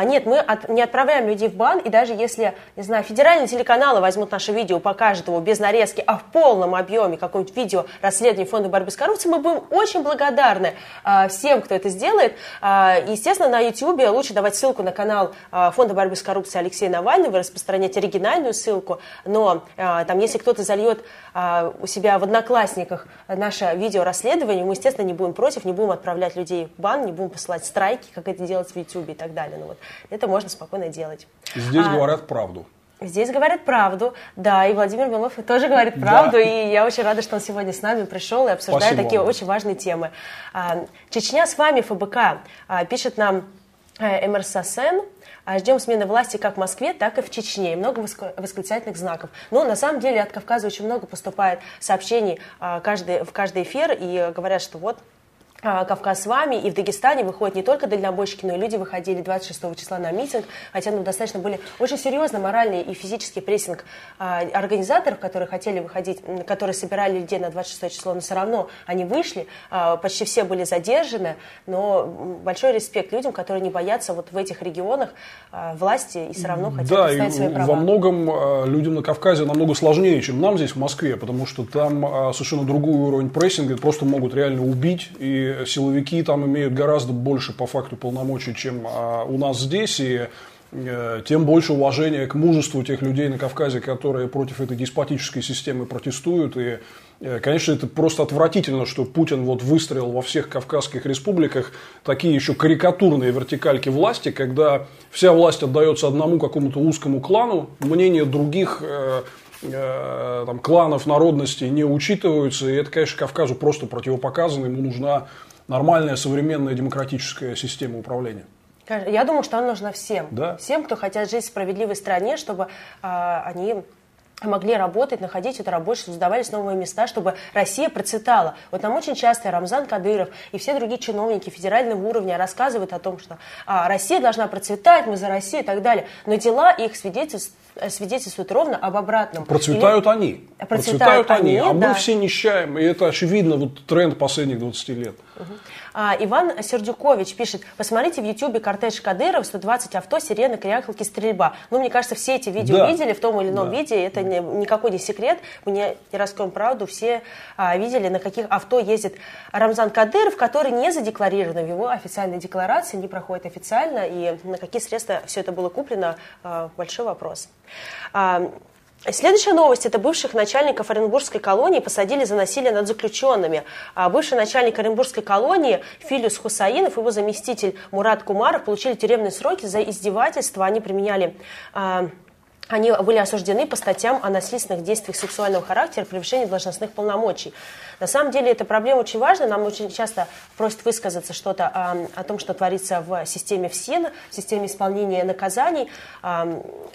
Speaker 1: Нет, мы не отправляем людей в бан, и даже если, не знаю, федеральные телеканалы возьмут наше видео, покажут его без нарезки, а в полном объеме какое-нибудь видео расследования Фонда борьбы с коррупцией, мы будем очень благодарны всем, кто это сделает. Естественно, на YouTube лучше давать ссылку на канал Фонда борьбы с коррупции Алексея Навального, распространять оригинальную ссылку, но э, там, если кто-то зальет э, у себя в Одноклассниках наше видео расследование, мы, естественно, не будем против, не будем отправлять людей в бан, не будем посылать страйки, как это делать в YouTube и так далее. Ну, вот, это можно спокойно делать.
Speaker 2: Здесь а, говорят правду.
Speaker 1: Здесь говорят правду, да, и Владимир Белов тоже говорит правду, да. и я очень рада, что он сегодня с нами пришел и обсуждает Спасибо такие вам. очень важные темы. А, Чечня с вами, ФБК, а, пишет нам э, Эмерсасен, а ждем смены власти как в Москве, так и в Чечне. И много восклицательных знаков. Но на самом деле от Кавказа очень много поступает сообщений а, каждый, в каждый эфир и говорят, что вот а, Кавказ с вами, и в Дагестане выходят не только дальнобойщики, но и люди выходили 26 числа на митинг, хотя ну, достаточно были очень серьезно моральный и физический прессинг а, организаторов, которые хотели выходить, которые собирали людей на 26 число, но все равно они вышли, а, почти все были задержаны, но большой респект людям, которые не боятся вот в этих регионах а, власти и все равно хотят да, отстоять свои права.
Speaker 2: во многом а, людям на Кавказе намного сложнее, чем нам здесь в Москве, потому что там а, совершенно другой уровень прессинга, просто могут реально убить и силовики там имеют гораздо больше по факту полномочий, чем а, у нас здесь. И э, тем больше уважения к мужеству тех людей на Кавказе, которые против этой деспотической системы протестуют. И, э, конечно, это просто отвратительно, что Путин вот выстроил во всех кавказских республиках такие еще карикатурные вертикальки власти, когда вся власть отдается одному какому-то узкому клану, мнение других э, там, кланов, народностей не учитываются. И это, конечно, Кавказу просто противопоказано. Ему нужна нормальная современная демократическая система управления.
Speaker 1: Я думаю, что она нужна всем.
Speaker 2: Да.
Speaker 1: Всем, кто хотят жить в справедливой стране, чтобы а, они могли работать, находить это рабочее, создавались новые места, чтобы Россия процветала. Вот нам очень часто Рамзан Кадыров и все другие чиновники федерального уровня рассказывают о том, что а, Россия должна процветать, мы за Россию и так далее. Но дела их свидетельствуют свидетельствуют ровно об обратном.
Speaker 2: Процветают Или... они.
Speaker 1: Процветают, Процветают они,
Speaker 2: а да. мы все нищаем. И это очевидно, вот тренд последних 20 лет. Угу.
Speaker 1: А, Иван Сердюкович пишет, посмотрите в Ютубе кортеж Кадыров, 120 авто, сирены, крякалки, стрельба. Ну, мне кажется, все эти видео да. видели в том или ином да. виде, это не, никакой не секрет, мы не, не раскроем правду, все а, видели, на каких авто ездит Рамзан Кадыров, который не задекларирован в его официальной декларации, не проходит официально, и на какие средства все это было куплено, а, большой вопрос. А, Следующая новость – это бывших начальников Оренбургской колонии посадили за насилие над заключенными. А бывший начальник Оренбургской колонии Филюс Хусаинов и его заместитель Мурат Кумаров получили тюремные сроки за издевательство. Они применяли а, они были осуждены по статьям о насильственных действиях сексуального характера, превышении должностных полномочий. На самом деле эта проблема очень важна. Нам очень часто просят высказаться что-то о, о том, что творится в системе ФСИН, в системе исполнения наказаний.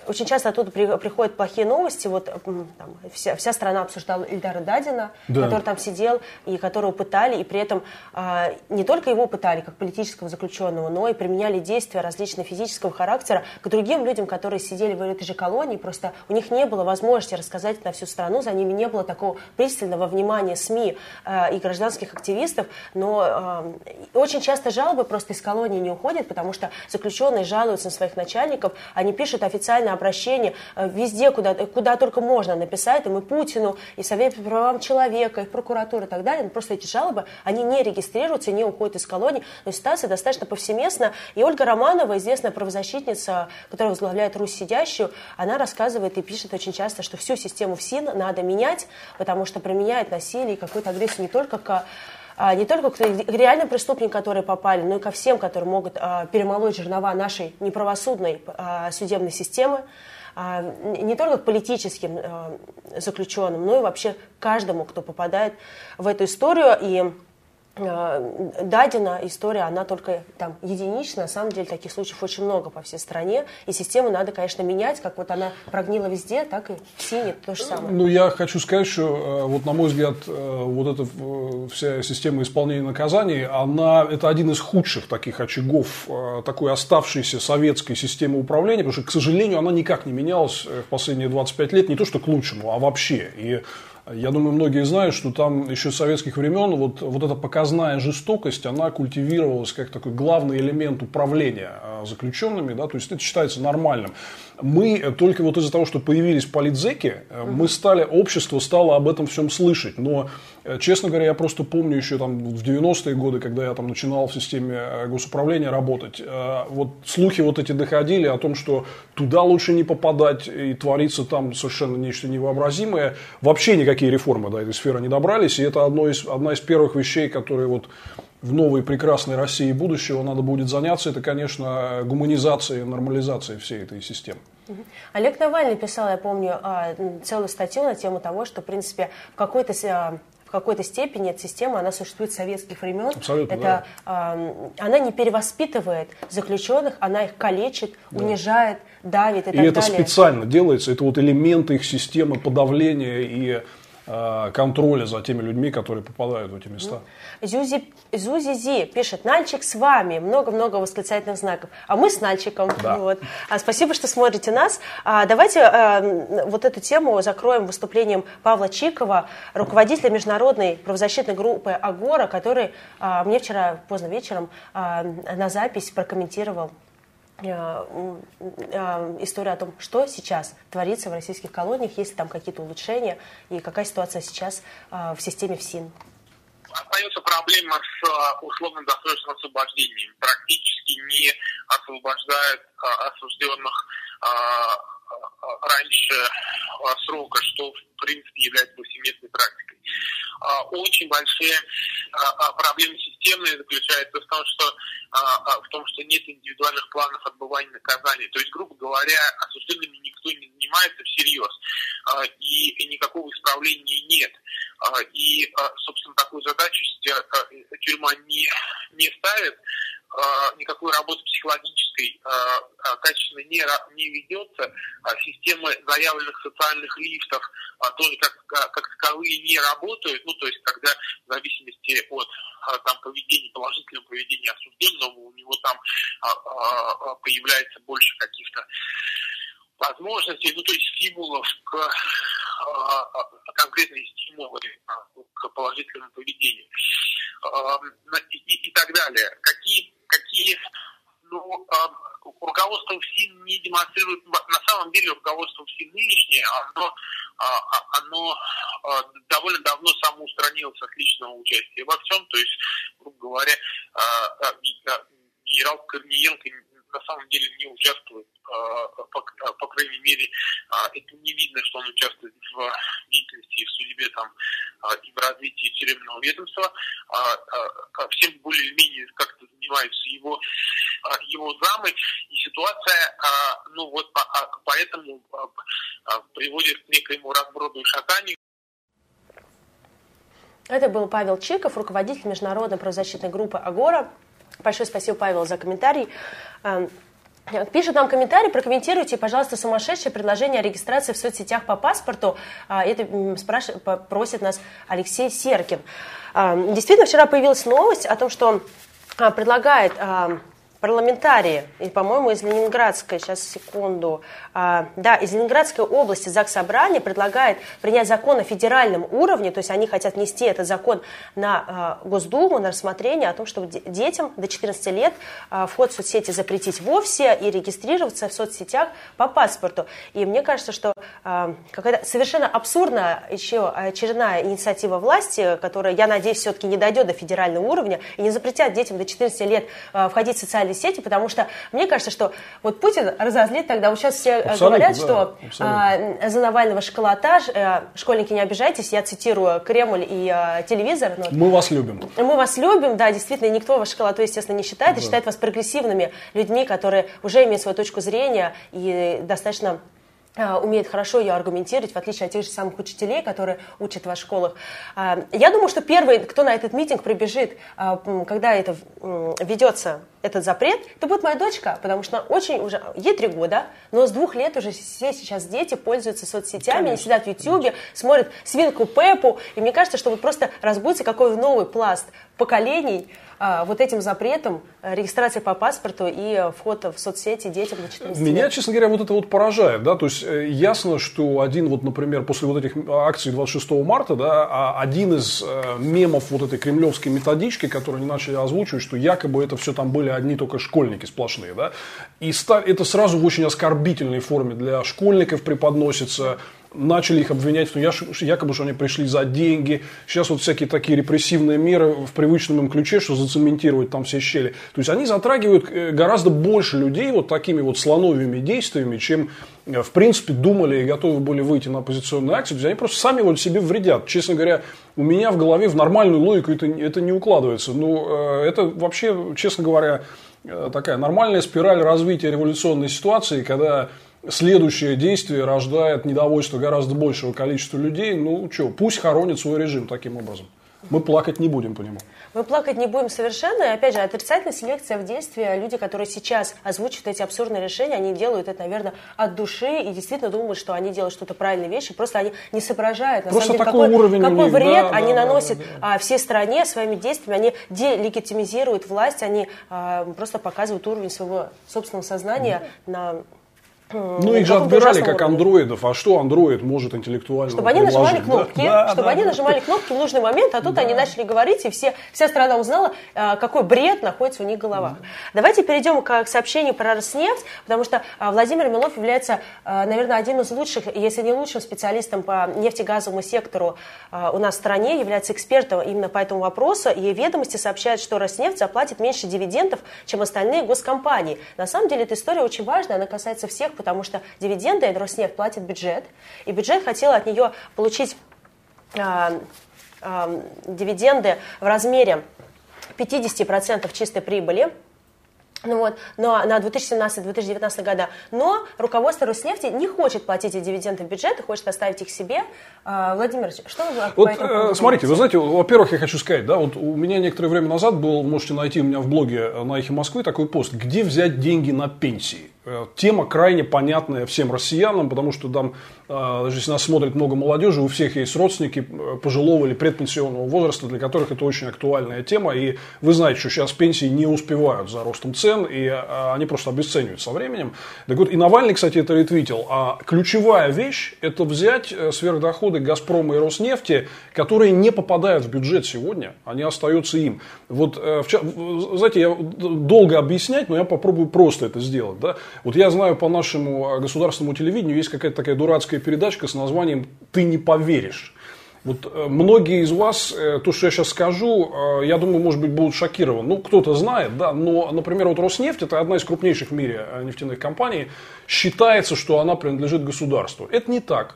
Speaker 1: Очень часто оттуда при, приходят плохие новости. Вот там, вся, вся страна обсуждала Ильдара Дадина, да. который там сидел и которого пытали, и при этом а, не только его пытали как политического заключенного, но и применяли действия различные физического характера к другим людям, которые сидели в этой же колонии. Просто у них не было возможности рассказать на всю страну, за ними не было такого пристального внимания СМИ э, и гражданских активистов, но э, очень часто жалобы просто из колонии не уходят, потому что заключенные жалуются на своих начальников, они пишут официальное обращение э, везде, куда, куда только можно написать, им и Путину, и Совет по правам человека, и прокуратуру и так далее, но просто эти жалобы, они не регистрируются, не уходят из колонии, но ситуация достаточно повсеместна, и Ольга Романова, известная правозащитница, которая возглавляет Русь сидящую, она рассказывает и пишет очень часто, что всю систему ФСИН надо менять, потому что применяет насилие и какой какую-то агрессию не только к а, не только к реальным преступникам, которые попали, но и ко всем, которые могут а, перемолоть жернова нашей неправосудной а, судебной системы, не только к политическим заключенным, но и вообще каждому, кто попадает в эту историю. И Э, дадена история, она только там единичная, на самом деле таких случаев очень много по всей стране, и систему надо, конечно, менять, как вот она прогнила везде, так и в Сине то же самое.
Speaker 2: Ну, я хочу сказать, что э, вот на мой взгляд, э, вот эта вся система исполнения наказаний, она, это один из худших таких очагов такой оставшейся советской системы управления, потому что, к сожалению, она никак не менялась в последние 25 лет, не то что к лучшему, а вообще. И я думаю, многие знают, что там еще с советских времен вот, вот эта показная жестокость, она культивировалась как такой главный элемент управления а, заключенными, да, то есть это считается нормальным. Мы только вот из-за того, что появились политзеки, э, мы стали, общество стало об этом всем слышать, но Э, честно говоря, я просто помню еще там в 90-е годы, когда я там начинал в системе э, госуправления работать, э, вот слухи вот эти доходили о том, что туда лучше не попадать и творится там совершенно нечто невообразимое. Вообще никакие реформы до этой сферы не добрались, и это одно из, одна из первых вещей, которые вот в новой прекрасной России будущего надо будет заняться, это, конечно, гуманизация и нормализация всей этой системы.
Speaker 1: Олег Навальный писал, я помню, а, целую статью на тему того, что, в принципе, в какой-то в какой-то степени эта система, она существует с советских времен.
Speaker 2: Абсолютно,
Speaker 1: это,
Speaker 2: да.
Speaker 1: э, она не перевоспитывает заключенных, она их калечит, да. унижает, давит и, и так
Speaker 2: это специально делается, это вот элементы их системы подавления и контроля за теми людьми, которые попадают в эти места.
Speaker 1: Зюзи, Зюзи Зи пишет, Нальчик с вами, много-много восклицательных знаков, а мы с Нальчиком. Да. Вот. А, спасибо, что смотрите нас. А, давайте а, вот эту тему закроем выступлением Павла Чикова, руководителя международной правозащитной группы «Агора», который а, мне вчера поздно вечером а, на запись прокомментировал Э, э, история о том, что сейчас творится в российских колониях, есть ли там какие-то улучшения и какая ситуация сейчас э, в системе ФСИН.
Speaker 4: Остается проблема с условным досрочным освобождением. Практически ни освобождают осужденных раньше срока, что в принципе является повсеместной практикой. Очень большие проблемы системные заключаются в том, что в том, что нет индивидуальных планов отбывания наказания. То есть, грубо говоря, осужденными никто не занимается всерьез, и никакого исправления нет. И, собственно, такую задачу тюрьма не, не ставит, никакой работы психологической э, э, качественно не, не ведется, системы заявленных социальных лифтов тоже как, как таковые не работают, ну то есть когда в зависимости от там, поведения, положительного поведения осужденного, у него там появляется больше каких-то возможностей, ну то есть стимулов к конкретные стимулы к положительному поведению и, и так далее. Какие какие ну, руководство ФСИН не демонстрирует, на самом деле руководство ФСИН нынешнее, оно, а, а, оно а, довольно давно самоустранилось от личного участия во всем, то есть, грубо говоря, генерал Корниенко на самом деле не участвует, по, по крайней мере, это не видно, что он участвует в деятельности и в судьбе там, и в развитии тюремного ведомства. Всем более-менее как-то занимаются его, его замы, и ситуация, ну вот поэтому приводит к некоему разброду и шатанию.
Speaker 1: Это был Павел Чиков, руководитель международной правозащитной группы «Агора». Большое спасибо, Павел, за комментарий. Эм, пишет нам комментарий, прокомментируйте, пожалуйста, сумасшедшее предложение о регистрации в соцсетях по паспорту. А, это спрашивает, просит нас Алексей Серкин. Эм, действительно, вчера появилась новость о том, что а, предлагает эм, парламентарии, и, по-моему, из Ленинградской, сейчас секунду, а, да, из Ленинградской области ЗАГС Собрания предлагает принять закон на федеральном уровне, то есть они хотят нести этот закон на а, Госдуму, на рассмотрение о том, чтобы детям до 14 лет а, вход в соцсети запретить вовсе и регистрироваться в соцсетях по паспорту. И мне кажется, что а, какая-то совершенно абсурдная еще очередная инициатива власти, которая, я надеюсь, все-таки не дойдет до федерального уровня и не запретят детям до 14 лет а, входить в социальные сети, потому что мне кажется, что вот Путин разозлит тогда, вот сейчас все абсолютно, говорят, да, что а, за Навального школотаж, а, школьники не обижайтесь, я цитирую Кремль и а, телевизор.
Speaker 2: Ну, мы вас любим.
Speaker 1: Мы вас любим, да, действительно, никто вас школотой, естественно, не считает, да. и считает вас прогрессивными людьми, которые уже имеют свою точку зрения и достаточно а, умеет хорошо ее аргументировать, в отличие от тех же самых учителей, которые учат в школах. А, я думаю, что первый, кто на этот митинг прибежит, когда это ведется, этот запрет, это будет моя дочка, потому что она очень уже, ей три года, но с двух лет уже все сейчас дети пользуются соцсетями, они сидят в Ютьюбе, смотрят свинку Пепу, и мне кажется, что вот просто разбудится какой новый пласт поколений, а, вот этим запретом э, регистрации по паспорту и э, вход в соцсети детям на 14
Speaker 2: Меня, честно говоря, вот это вот поражает. Да? То есть э, ясно, что один, вот, например, после вот этих акций 26 марта, да, а один из мемов вот этой кремлевской методички, которые они начали озвучивать, что якобы это все там были одни только школьники сплошные. Да? И это сразу в очень оскорбительной форме для школьников преподносится начали их обвинять, что якобы что они пришли за деньги. Сейчас вот всякие такие репрессивные меры в привычном им ключе, что зацементировать там все щели. То есть они затрагивают э, гораздо больше людей вот такими вот слоновыми действиями, чем э, в принципе думали и готовы были выйти на оппозиционные акции. То есть они просто сами вот себе вредят. Честно говоря, у меня в голове в нормальную логику это, это не укладывается. Но э, это вообще, честно говоря, такая нормальная спираль развития революционной ситуации, когда следующее действие рождает недовольство гораздо большего количества людей. Ну, что, пусть хоронит свой режим таким образом. Мы плакать не будем по нему.
Speaker 1: Мы плакать не будем совершенно. И опять же, отрицательная селекция в действии. Люди, которые сейчас озвучивают эти абсурдные решения, они делают это, наверное, от души и действительно думают, что они делают что-то правильные вещи. Просто они не соображают, на
Speaker 2: Просто
Speaker 1: самом
Speaker 2: деле, какой, уровень
Speaker 1: какой
Speaker 2: них,
Speaker 1: вред
Speaker 2: да,
Speaker 1: они
Speaker 2: да,
Speaker 1: наносят
Speaker 2: да, да.
Speaker 1: всей стране своими действиями. Они делегитимизируют власть, они а, просто показывают уровень своего собственного сознания mm-hmm. на
Speaker 2: ну, их же отбирали как андроидов. А что андроид может интеллектуально
Speaker 1: Чтобы они нажимали кнопки, да? чтобы да, они да. нажимали кнопки в нужный момент, а тут да. они начали говорить, и все, вся страна узнала, а, какой бред находится у них в головах. Да. Давайте перейдем к сообщению про Роснефть, потому что а, Владимир Милов является, а, наверное, одним из лучших, если не лучшим специалистом по нефтегазовому сектору у нас в стране, является экспертом именно по этому вопросу, и ведомости сообщают, что Роснефть заплатит меньше дивидендов, чем остальные госкомпании. На самом деле эта история очень важная, она касается всех, потому что дивиденды Роснефть платит бюджет, и бюджет хотел от нее получить э, э, дивиденды в размере 50% чистой прибыли, ну вот, но на 2017-2019 года. Но руководство Роснефти не хочет платить эти дивиденды в бюджет и хочет оставить их себе. А, Владимир, что вы
Speaker 2: вот, по этому э, Смотрите, вы знаете, во-первых, я хочу сказать, да, вот у меня некоторое время назад был, можете найти у меня в блоге на Эхе Москвы такой пост, где взять деньги на пенсии. Э, тема крайне понятная всем россиянам, потому что там, э, даже если нас смотрит много молодежи, у всех есть родственники э, пожилого или предпенсионного возраста, для которых это очень актуальная тема. И вы знаете, что сейчас пенсии не успевают за ростом цен, и они просто обесценивают со временем. Так вот, и Навальный, кстати, это ретвитил. А ключевая вещь – это взять сверхдоходы «Газпрома» и «Роснефти», которые не попадают в бюджет сегодня, они остаются им. Вот, знаете, я долго объяснять, но я попробую просто это сделать. Да? Вот я знаю по нашему государственному телевидению есть какая-то такая дурацкая передачка с названием «Ты не поверишь». Вот э, многие из вас, э, то, что я сейчас скажу, э, я думаю, может быть, будут шокированы. Ну, кто-то знает, да, но, например, вот Роснефть, это одна из крупнейших в мире нефтяных компаний, считается, что она принадлежит государству. Это не так.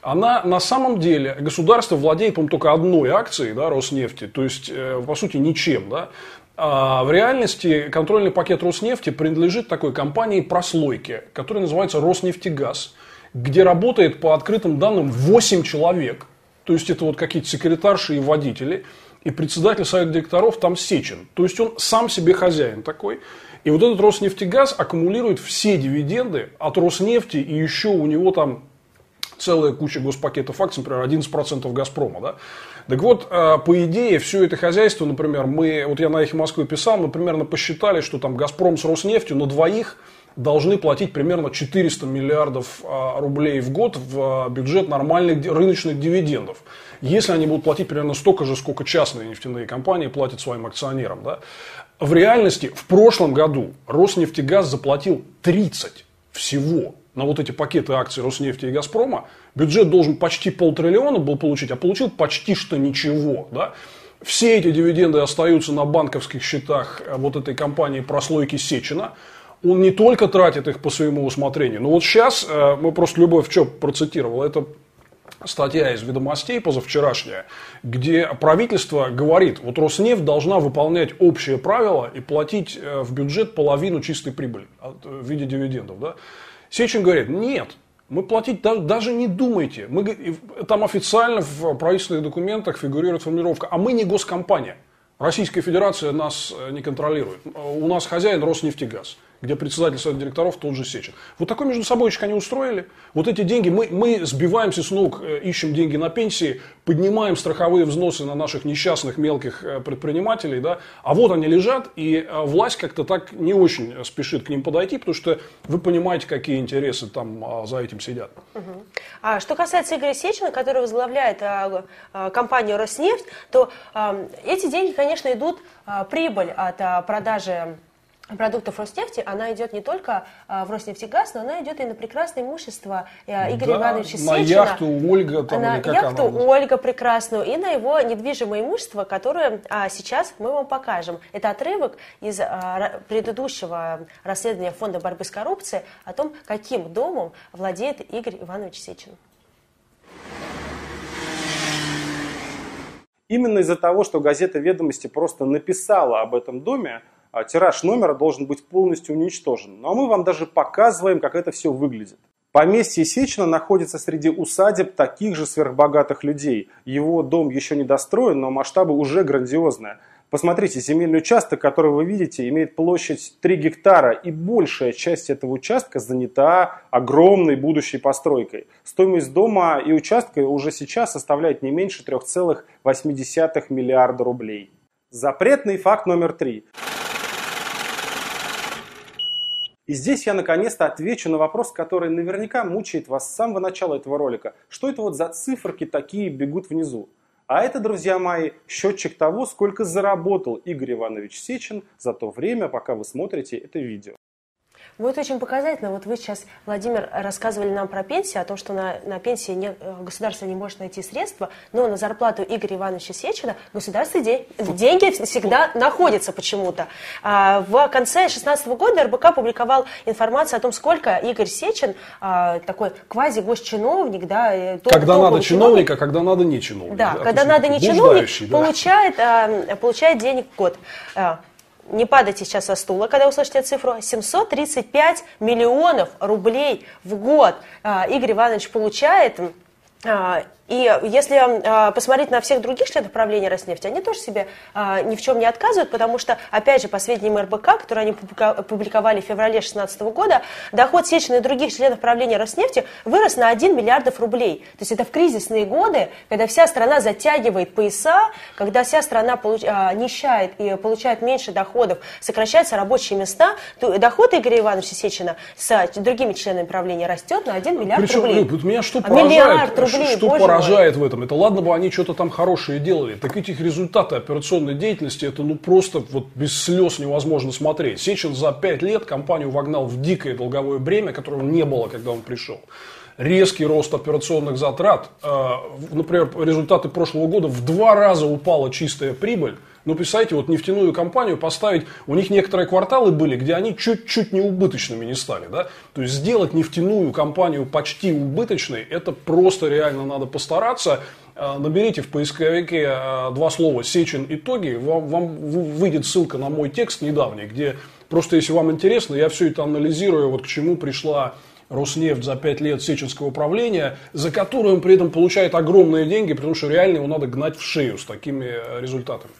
Speaker 2: Она на самом деле, государство владеет, по только одной акцией, да, Роснефти, то есть, по сути, ничем, да. А в реальности контрольный пакет Роснефти принадлежит такой компании прослойки, которая называется Роснефтегаз, где работает по открытым данным 8 человек. То есть это вот какие-то секретарши и водители. И председатель совета директоров там Сечин. То есть он сам себе хозяин такой. И вот этот Роснефтегаз аккумулирует все дивиденды от Роснефти, и еще у него там целая куча госпакетов акций, например, 11% Газпрома. Да? Так вот, э, по идее, все это хозяйство, например, мы, вот я на Эхе Москвы писал, мы примерно посчитали, что там Газпром с Роснефтью на двоих должны платить примерно 400 миллиардов э, рублей в год в э, бюджет нормальных рыночных дивидендов. Если они будут платить примерно столько же, сколько частные нефтяные компании платят своим акционерам. Да? В реальности в прошлом году Роснефтегаз заплатил 30 всего на вот эти пакеты акций Роснефти и Газпрома, бюджет должен почти полтриллиона был получить, а получил почти что ничего. Да? Все эти дивиденды остаются на банковских счетах э, вот этой компании прослойки Сечина. Он не только тратит их по своему усмотрению, но вот сейчас, э, мы просто Любовь что процитировал, это статья из ведомостей позавчерашняя, где правительство говорит, вот Роснефть должна выполнять общие правила и платить э, в бюджет половину чистой прибыли в виде дивидендов. Да? Сечин говорит, нет, мы платить даже не думайте. Мы, там официально в правительственных документах фигурирует формулировка, а мы не госкомпания. Российская Федерация нас э, не контролирует. У нас хозяин Роснефтегаз где председатель совета директоров тот же Сечин. Вот такой между собой они устроили. Вот эти деньги, мы, мы сбиваемся с ног, э, ищем деньги на пенсии, поднимаем страховые взносы на наших несчастных мелких э, предпринимателей, да, а вот они лежат, и э, власть как-то так не очень спешит к ним подойти, потому что вы понимаете, какие интересы там а, за этим сидят.
Speaker 1: А что касается Игоря Сечина, который возглавляет а, а, компанию «Роснефть», то а, эти деньги, конечно, идут а, прибыль от а, продажи продуктов Роснефти, она идет не только а, в Роснефтегаз, но она идет и на прекрасное имущество а, Игоря да, Ивановича
Speaker 2: на
Speaker 1: Сечина.
Speaker 2: яхту Ольга. Там,
Speaker 1: на яхту она? Ольга прекрасную и на его недвижимое имущество, которое а, сейчас мы вам покажем. Это отрывок из а, предыдущего расследования Фонда борьбы с коррупцией о том, каким домом владеет Игорь Иванович Сечин.
Speaker 5: Именно из-за того, что газета «Ведомости» просто написала об этом доме, тираж номера должен быть полностью уничтожен. Ну а мы вам даже показываем, как это все выглядит. Поместье Сечина находится среди усадеб таких же сверхбогатых людей. Его дом еще не достроен, но масштабы уже грандиозные. Посмотрите, земельный участок, который вы видите, имеет площадь 3 гектара, и большая часть этого участка занята огромной будущей постройкой. Стоимость дома и участка уже сейчас составляет не меньше 3,8 миллиарда рублей. Запретный факт номер три. И здесь я наконец-то отвечу на вопрос, который наверняка мучает вас с самого начала этого ролика. Что это вот за циферки такие бегут внизу? А это, друзья мои, счетчик того, сколько заработал Игорь Иванович Сечин за то время, пока вы смотрите это видео.
Speaker 1: Будет очень показательно. Вот вы сейчас, Владимир, рассказывали нам про пенсию, о том, что на, на пенсии не, э, государство не может найти средства, но на зарплату Игоря Ивановича Сечина государство де, деньги всегда находятся почему-то. А, в конце 2016 года РБК публиковал информацию о том, сколько Игорь Сечин, а, такой квази-госчиновник, да,
Speaker 2: э, топ, когда надо чиновник, а когда надо не чиновник.
Speaker 1: Да, да когда надо не чиновник, да. получает, а, получает денег в год. Не падайте сейчас со стула, когда услышите цифру, 735 миллионов рублей в год а, Игорь Иванович получает а, и если э, посмотреть на всех других членов правления Роснефти, они тоже себе э, ни в чем не отказывают, потому что, опять же, по сведениям РБК, которые они публиковали в феврале 2016 года, доход Сечина и других членов правления Роснефти вырос на 1 миллиардов рублей. То есть это в кризисные годы, когда вся страна затягивает пояса, когда вся страна получ, э, нищает и получает меньше доходов, сокращаются рабочие места, то доход Игоря Ивановича Сечина с другими членами правления растет на 1 миллиард
Speaker 2: Причем,
Speaker 1: рублей.
Speaker 2: Люб, меня что а поражает, миллиард рублей, что боже поражает в этом. Это ладно бы они что-то там хорошее делали. Так этих результаты операционной деятельности, это ну просто вот без слез невозможно смотреть. Сечин за пять лет компанию вогнал в дикое долговое бремя, которого не было, когда он пришел резкий рост операционных затрат. А, например, результаты прошлого года в два раза упала чистая прибыль. Ну, представляете, вот нефтяную компанию поставить, у них некоторые кварталы были, где они чуть-чуть не убыточными не стали, да? То есть сделать нефтяную компанию почти убыточной, это просто реально надо постараться. А, наберите в поисковике а, два слова «Сечин итоги», вам, вам выйдет ссылка на мой текст недавний, где просто, если вам интересно, я все это анализирую, вот к чему пришла Роснефть за пять лет сеченского управления, за которую он при этом получает огромные деньги, потому что реально его надо гнать в шею с такими э, результатами.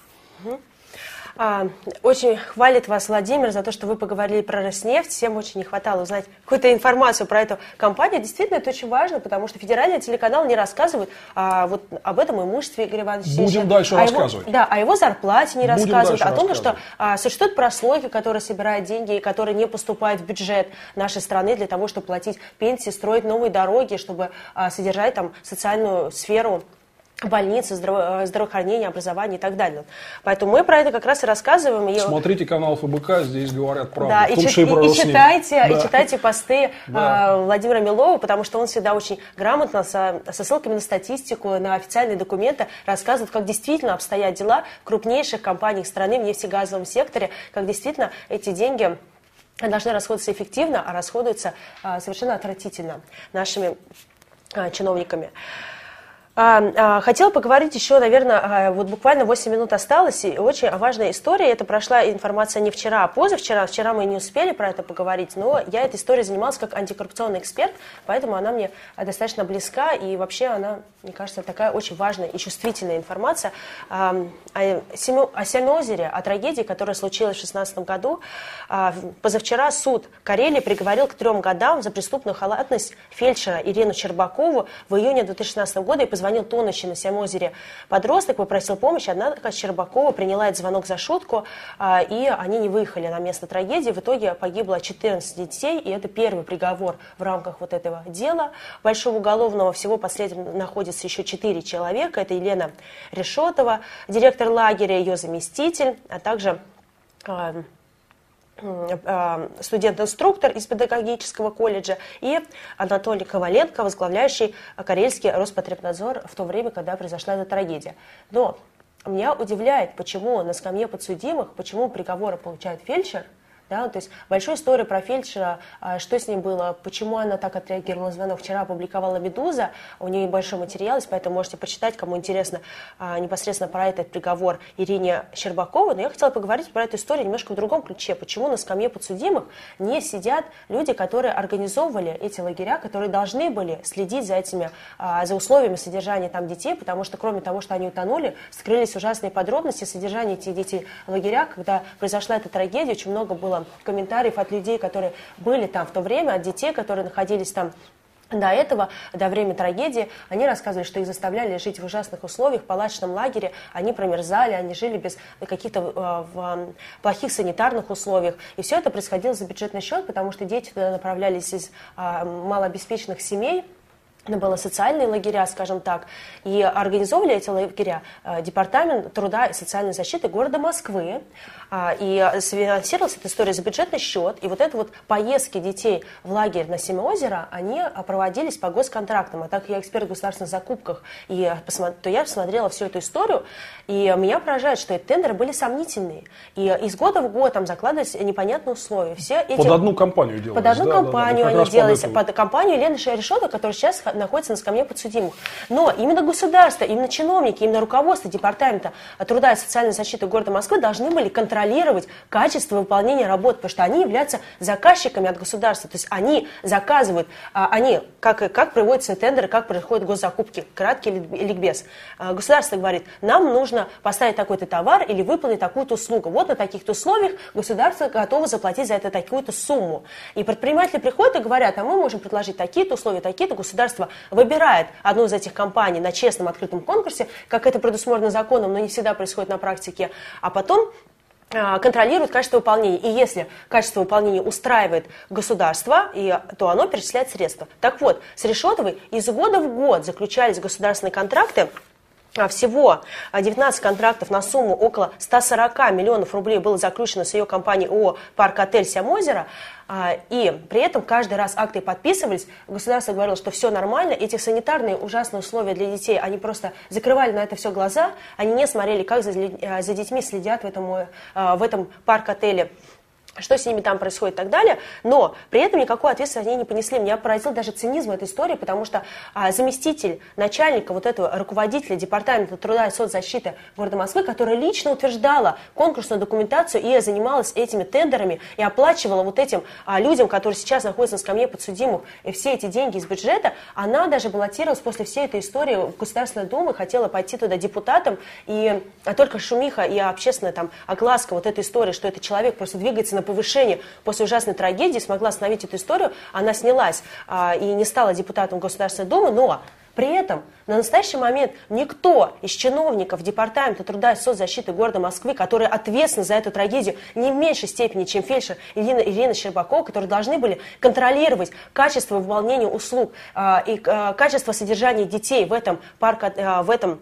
Speaker 1: А, очень хвалит вас Владимир за то, что вы поговорили про Роснефть. Всем очень не хватало узнать какую-то информацию про эту компанию. Действительно, это очень важно, потому что федеральный телеканал не рассказывает а, вот об этом имуществе Игоря Ивановича
Speaker 2: Будем дальше
Speaker 1: о
Speaker 2: рассказывать.
Speaker 1: Его, да, о его зарплате не Будем рассказывают, о том, что а, существует прослойка, которая собирает деньги и которая не поступает в бюджет нашей страны для того, чтобы платить пенсии, строить новые дороги, чтобы а, содержать там социальную сферу больницы, здраво- э, здравоохранения, образования и так далее. Поэтому мы про это как раз и рассказываем. И...
Speaker 2: Смотрите канал ФБК, здесь говорят правду.
Speaker 1: Да, и, чит- и, и, читайте, да. и читайте посты да. э, Владимира Милова, потому что он всегда очень грамотно со, со ссылками на статистику, на официальные документы рассказывает, как действительно обстоят дела в крупнейших компаниях страны в нефтегазовом секторе, как действительно эти деньги должны расходоваться эффективно, а расходуются э, совершенно отвратительно нашими э, чиновниками. А, а, хотела поговорить еще, наверное, а, вот буквально 8 минут осталось, и очень важная история, это прошла информация не вчера, а позавчера, вчера мы не успели про это поговорить, но я этой историей занималась как антикоррупционный эксперт, поэтому она мне достаточно близка, и вообще она, мне кажется, такая очень важная и чувствительная информация о, о Сельнозере, о трагедии, которая случилась в 2016 году. Позавчера суд Карелии приговорил к трем годам за преступную халатность фельдшера Ирину Щербакову в июне 2016 года и позвонил звонил тонущий на Сямозере подросток, попросил помощи, однако Щербакова приняла этот звонок за шутку, а, и они не выехали на место трагедии. В итоге погибло 14 детей, и это первый приговор в рамках вот этого дела. Большого уголовного всего последним находится еще 4 человека. Это Елена Решетова, директор лагеря, ее заместитель, а также а, студент-инструктор из педагогического колледжа, и Анатолий Коваленко, возглавляющий Карельский Роспотребнадзор в то время, когда произошла эта трагедия. Но меня удивляет, почему на скамье подсудимых, почему приговоры получает фельдшер, да, то есть большая история про фельдшера, а, что с ним было, почему она так отреагировала на звонок. Вчера опубликовала «Медуза», у нее большой материал есть, поэтому можете почитать, кому интересно а, непосредственно про этот приговор Ирине Щербаковой. Но я хотела поговорить про эту историю немножко в другом ключе. Почему на скамье подсудимых не сидят люди, которые организовывали эти лагеря, которые должны были следить за этими, а, за условиями содержания там детей, потому что кроме того, что они утонули, скрылись ужасные подробности содержания этих детей в лагерях. Когда произошла эта трагедия, очень много было комментариев от людей, которые были там в то время, от детей, которые находились там до этого, до времени трагедии, они рассказывали, что их заставляли жить в ужасных условиях, в палаточном лагере, они промерзали, они жили без каких-то э, в плохих санитарных условиях. И все это происходило за бюджетный счет, потому что дети туда направлялись из а, малообеспеченных семей, это были социальные лагеря, скажем так, и организовывали эти лагеря э, Департамент труда и социальной защиты города Москвы, и финансировалась эта история за бюджетный счет, и вот это вот поездки детей в лагерь на Семиозеро, они а, проводились по госконтрактам, а так как я эксперт в государственных закупках, и, то я посмотрела всю эту историю, и меня поражает, что эти тендеры были сомнительные, и из года в год там закладывались непонятные условия. Все эти...
Speaker 2: Под одну компанию делались.
Speaker 1: Под одну да, компанию да, да, они делались, под, под компанию Лены Решета, которая сейчас находится на скамье подсудимых. Но именно государство, именно чиновники, именно руководство Департамента труда и социальной защиты города Москвы должны были контролировать контролировать качество выполнения работ, потому что они являются заказчиками от государства, то есть они заказывают, а, они, как, как проводятся тендеры, как происходят госзакупки, краткий ликбез. А, государство говорит, нам нужно поставить такой-то товар или выполнить такую-то услугу. Вот на таких-то условиях государство готово заплатить за это такую-то сумму. И предприниматели приходят и говорят, а мы можем предложить такие-то условия, такие-то. Государство выбирает одну из этих компаний на честном открытом конкурсе, как это предусмотрено законом, но не всегда происходит на практике. А потом контролирует качество выполнения. И если качество выполнения устраивает государство, и, то оно перечисляет средства. Так вот, с Решетовой из года в год заключались государственные контракты всего 19 контрактов на сумму около 140 миллионов рублей было заключено с ее компанией ООО «Парк Отель Сямозеро». А, и при этом каждый раз акты подписывались, государство говорило, что все нормально, эти санитарные ужасные условия для детей, они просто закрывали на это все глаза, они не смотрели, как за, а, за детьми следят в этом, в этом парк-отеле что с ними там происходит и так далее, но при этом никакой ответственности они не понесли. Меня поразил даже цинизм этой истории, потому что а, заместитель начальника вот этого руководителя Департамента труда и соцзащиты города Москвы, которая лично утверждала конкурсную документацию и занималась этими тендерами и оплачивала вот этим а, людям, которые сейчас находятся на скамье подсудимых, и все эти деньги из бюджета, она даже баллотировалась после всей этой истории в Государственной Думе, хотела пойти туда депутатом, и а только шумиха и общественная там огласка вот этой истории, что этот человек просто двигается на повышение после ужасной трагедии смогла остановить эту историю, она снялась а, и не стала депутатом Государственной Думы, но при этом на настоящий момент никто из чиновников Департамента труда и соцзащиты города Москвы, которые ответственны за эту трагедию не в меньшей степени, чем фельдшер Ирина, Ирина Щербакова, которые должны были контролировать качество выполнения услуг э, и э, качество содержания детей в этом, парке, э, в этом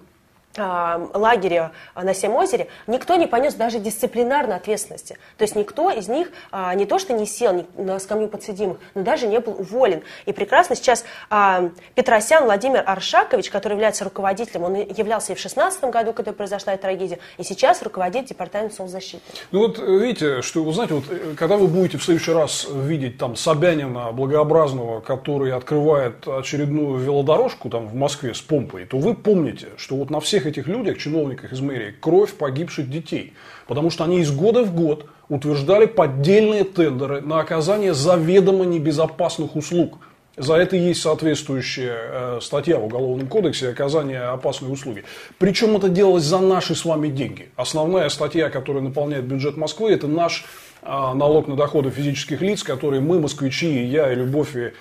Speaker 1: а, лагере на Семозере, никто не понес даже дисциплинарной ответственности. То есть никто из них а, не то что не сел на скамью подсудимых, но даже не был уволен. И прекрасно сейчас а, Петросян Владимир Аршакович, который является руководителем, он являлся и в 2016 году, когда произошла эта трагедия, и сейчас руководит департаментом соцзащиты.
Speaker 2: Ну вот видите, что вы знаете, вот э, когда вы будете в следующий раз видеть там Собянина благообразного, который открывает очередную велодорожку там в Москве с помпой, то вы помните, что вот на всех всех этих людях, чиновниках из мэрии, кровь погибших детей. Потому что они из года в год утверждали поддельные тендеры на оказание заведомо небезопасных услуг. За это есть соответствующая э, статья в Уголовном кодексе оказание опасной услуги. Причем это делалось за наши с вами деньги. Основная статья, которая наполняет бюджет Москвы, это наш э, налог на доходы физических лиц, который мы, москвичи, и я, и Любовь, и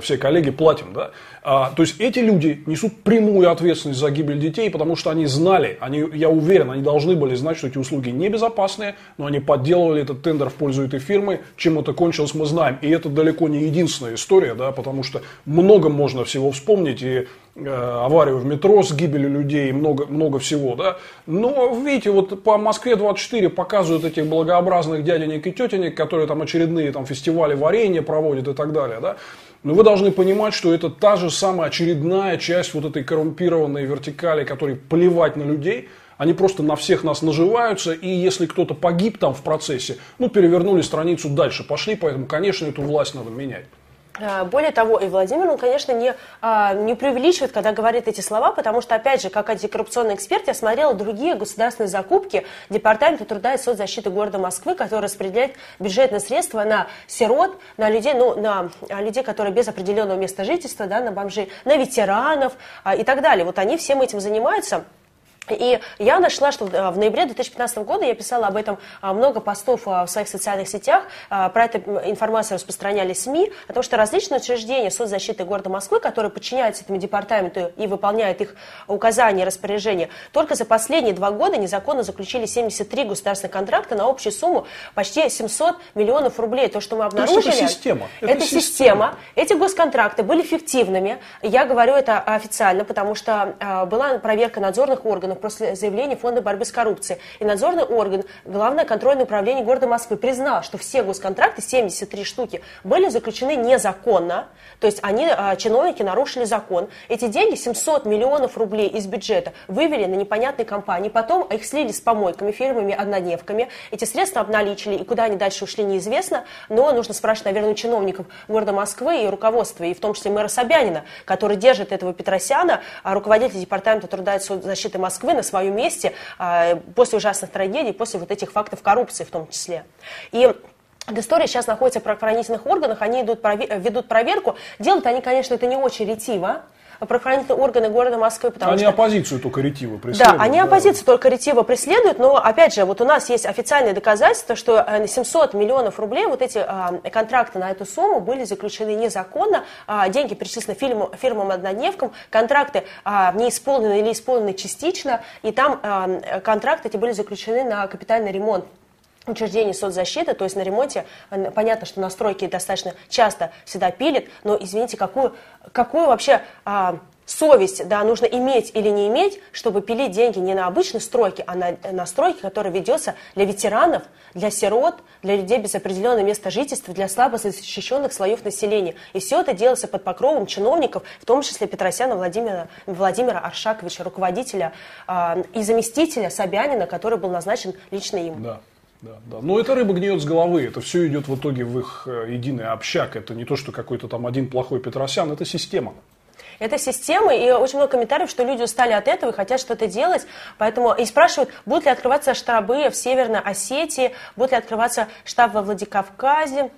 Speaker 2: все коллеги платим, да. А, то есть эти люди несут прямую ответственность за гибель детей, потому что они знали, они, я уверен, они должны были знать, что эти услуги небезопасные, но они подделывали этот тендер в пользу этой фирмы, чем это кончилось, мы знаем. И это далеко не единственная история, да, потому что много можно всего вспомнить, и э, аварию в метро с гибелью людей, много, много всего, да. Но, видите, вот по Москве 24 показывают этих благообразных дяденек и тетенек, которые там очередные там фестивали варенья проводят и так далее, да. Но вы должны понимать, что это та же самая очередная часть вот этой коррумпированной вертикали, которой плевать на людей. Они просто на всех нас наживаются, и если кто-то погиб там в процессе, ну, перевернули страницу дальше, пошли, поэтому, конечно, эту власть надо менять.
Speaker 1: А, более того, и Владимир, он, конечно, не, а, не преувеличивает, когда говорит эти слова, потому что, опять же, как антикоррупционный эксперт, я смотрела другие государственные закупки Департамента труда и соцзащиты города Москвы, который распределяет бюджетные средства на сирот, на людей, ну, на а, людей, которые без определенного места жительства, да, на бомжей, на ветеранов и так далее. Вот они всем этим занимаются. И я нашла, что в ноябре 2015 года я писала об этом а, много постов а, в своих социальных сетях. А, про эту информацию распространяли СМИ, потому что различные учреждения соцзащиты города Москвы, которые подчиняются этому департаменту и выполняют их указания и распоряжения, только за последние два года незаконно заключили 73 государственных контракта на общую сумму почти 700 миллионов рублей. То, что мы обнаружили... То
Speaker 2: есть это система.
Speaker 1: Это, это система. система. Эти госконтракты были фиктивными. Я говорю это официально, потому что была проверка надзорных органов после заявления Фонда борьбы с коррупцией. И надзорный орган, Главное контрольное управление города Москвы признал, что все госконтракты, 73 штуки, были заключены незаконно. То есть они, а, чиновники, нарушили закон. Эти деньги, 700 миллионов рублей из бюджета, вывели на непонятные компании. Потом их слили с помойками, фирмами, однодневками. Эти средства обналичили, и куда они дальше ушли, неизвестно. Но нужно спрашивать, наверное, чиновников города Москвы и руководства, и в том числе мэра Собянина, который держит этого Петросяна, а руководитель департамента труда и соцзащиты Москвы, Москвы на своем месте а, после ужасных трагедий, после вот этих фактов коррупции в том числе. И история сейчас находится в правоохранительных органах, они идут, ведут проверку. Делают они, конечно, это не очень ретиво, правоохранительные органы города Москвы.
Speaker 2: Потому они что... оппозицию только ретиво
Speaker 1: преследуют. Да, они да. оппозицию только ретиво преследуют, но, опять же, вот у нас есть официальные доказательства, что 700 э, миллионов рублей, вот эти а, контракты на эту сумму были заключены незаконно, а, деньги перечислены фирмам, фирмам-однодневкам, контракты а, не исполнены или исполнены частично, и там а, контракты эти были заключены на капитальный ремонт учреждений соцзащиты, то есть на ремонте, понятно, что настройки достаточно часто всегда пилят, но, извините, какую, какую вообще а, совесть да, нужно иметь или не иметь, чтобы пилить деньги не на обычной стройке, а на, на стройке, которая ведется для ветеранов, для сирот, для людей без определенного места жительства, для слабо защищенных слоев населения. И все это делается под покровом чиновников, в том числе Петросяна Владимира, Владимира Аршаковича, руководителя а, и заместителя Собянина, который был назначен лично им.
Speaker 2: Да. Да, да. Но эта рыба гниет с головы. Это все идет в итоге в их э, единый общак. Это не то, что какой-то там один плохой Петросян, это система.
Speaker 1: Это система, и очень много комментариев, что люди устали от этого и хотят что-то делать. Поэтому и спрашивают, будут ли открываться штабы в Северной Осетии, будет ли открываться штаб во Владикавказе.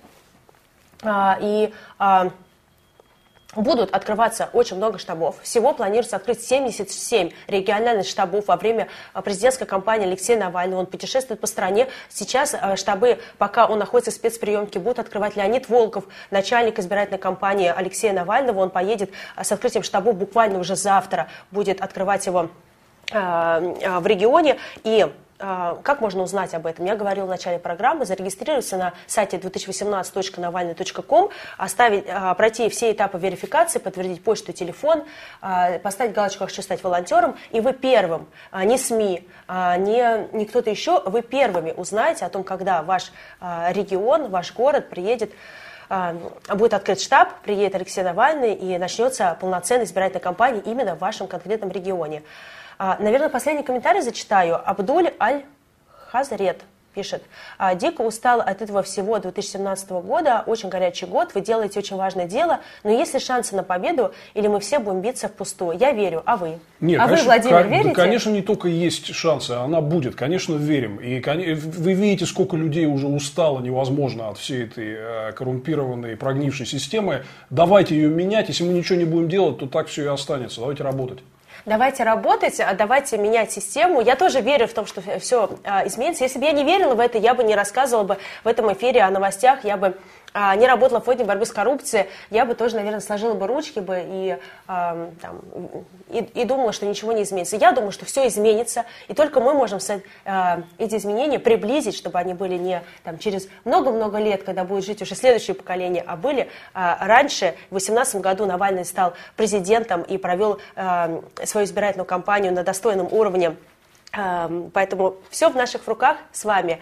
Speaker 1: А, и а, будут открываться очень много штабов. Всего планируется открыть 77 региональных штабов во время а, президентской кампании Алексея Навального. Он путешествует по стране. Сейчас а, штабы, пока он находится в спецприемке, будут открывать Леонид Волков, начальник избирательной кампании Алексея Навального. Он поедет а, с открытием штабов буквально уже завтра, будет открывать его в регионе. И как можно узнать об этом? Я говорила в начале программы, зарегистрироваться на сайте 2018.navalny.com, оставить, а, пройти все этапы верификации, подтвердить почту и телефон, а, поставить галочку «Хочу стать волонтером», и вы первым, не СМИ, не, не кто-то еще, вы первыми узнаете о том, когда ваш регион, ваш город приедет будет открыт штаб, приедет Алексей Навальный и начнется полноценная избирательная кампания именно в вашем конкретном регионе. А, наверное, последний комментарий зачитаю. Абдуль Аль-Хазрет пишет. «А, Дико устал от этого всего 2017 года, очень горячий год, вы делаете очень важное дело, но есть ли шансы на победу, или мы все будем биться впустую? Я верю, а вы?
Speaker 2: Нет,
Speaker 1: а
Speaker 2: конечно,
Speaker 1: вы, Владимир,
Speaker 2: как,
Speaker 1: верите?
Speaker 2: Да, конечно, не только есть шансы, она будет, конечно, верим. И вы видите, сколько людей уже устало невозможно от всей этой э, коррумпированной, прогнившей системы. Давайте ее менять, если мы ничего не будем делать, то так все и останется. Давайте работать
Speaker 1: давайте работать, а давайте менять систему. Я тоже верю в том, что все а, изменится. Если бы я не верила в это, я бы не рассказывала бы в этом эфире о новостях, я бы не работала в фонде борьбы с коррупцией, я бы тоже, наверное, сложила бы ручки бы и, а, там, и, и думала, что ничего не изменится. Я думаю, что все изменится, и только мы можем а, эти изменения приблизить, чтобы они были не там, через много-много лет, когда будет жить уже следующее поколение, а были а, раньше. В 2018 году Навальный стал президентом и провел а, свою избирательную кампанию на достойном уровне. А, поэтому все в наших руках с вами.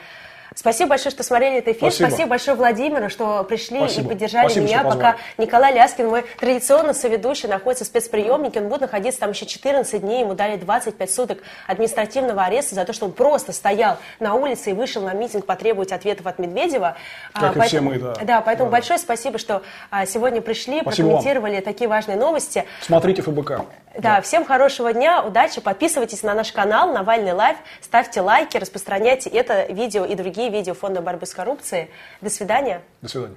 Speaker 1: Спасибо большое, что смотрели этот эфир. Спасибо, Спасибо большое Владимиру, что пришли Спасибо. и поддержали Спасибо, меня, пока Николай Ляскин, мой традиционно соведущий, находится в спецприемнике. Он будет находиться там еще 14 дней. Ему дали 25 суток административного ареста за то, что он просто стоял на улице и вышел на митинг потребовать ответов от Медведева.
Speaker 2: Как а, и поэтому, все мы, да.
Speaker 1: Да, поэтому да. большое спасибо, что а, сегодня пришли, спасибо прокомментировали вам. такие важные новости.
Speaker 2: Смотрите ФБК.
Speaker 1: Да, да, всем хорошего дня, удачи, подписывайтесь на наш канал Навальный Лайв, ставьте лайки, распространяйте это видео и другие видео Фонда борьбы с коррупцией. До свидания.
Speaker 2: До свидания.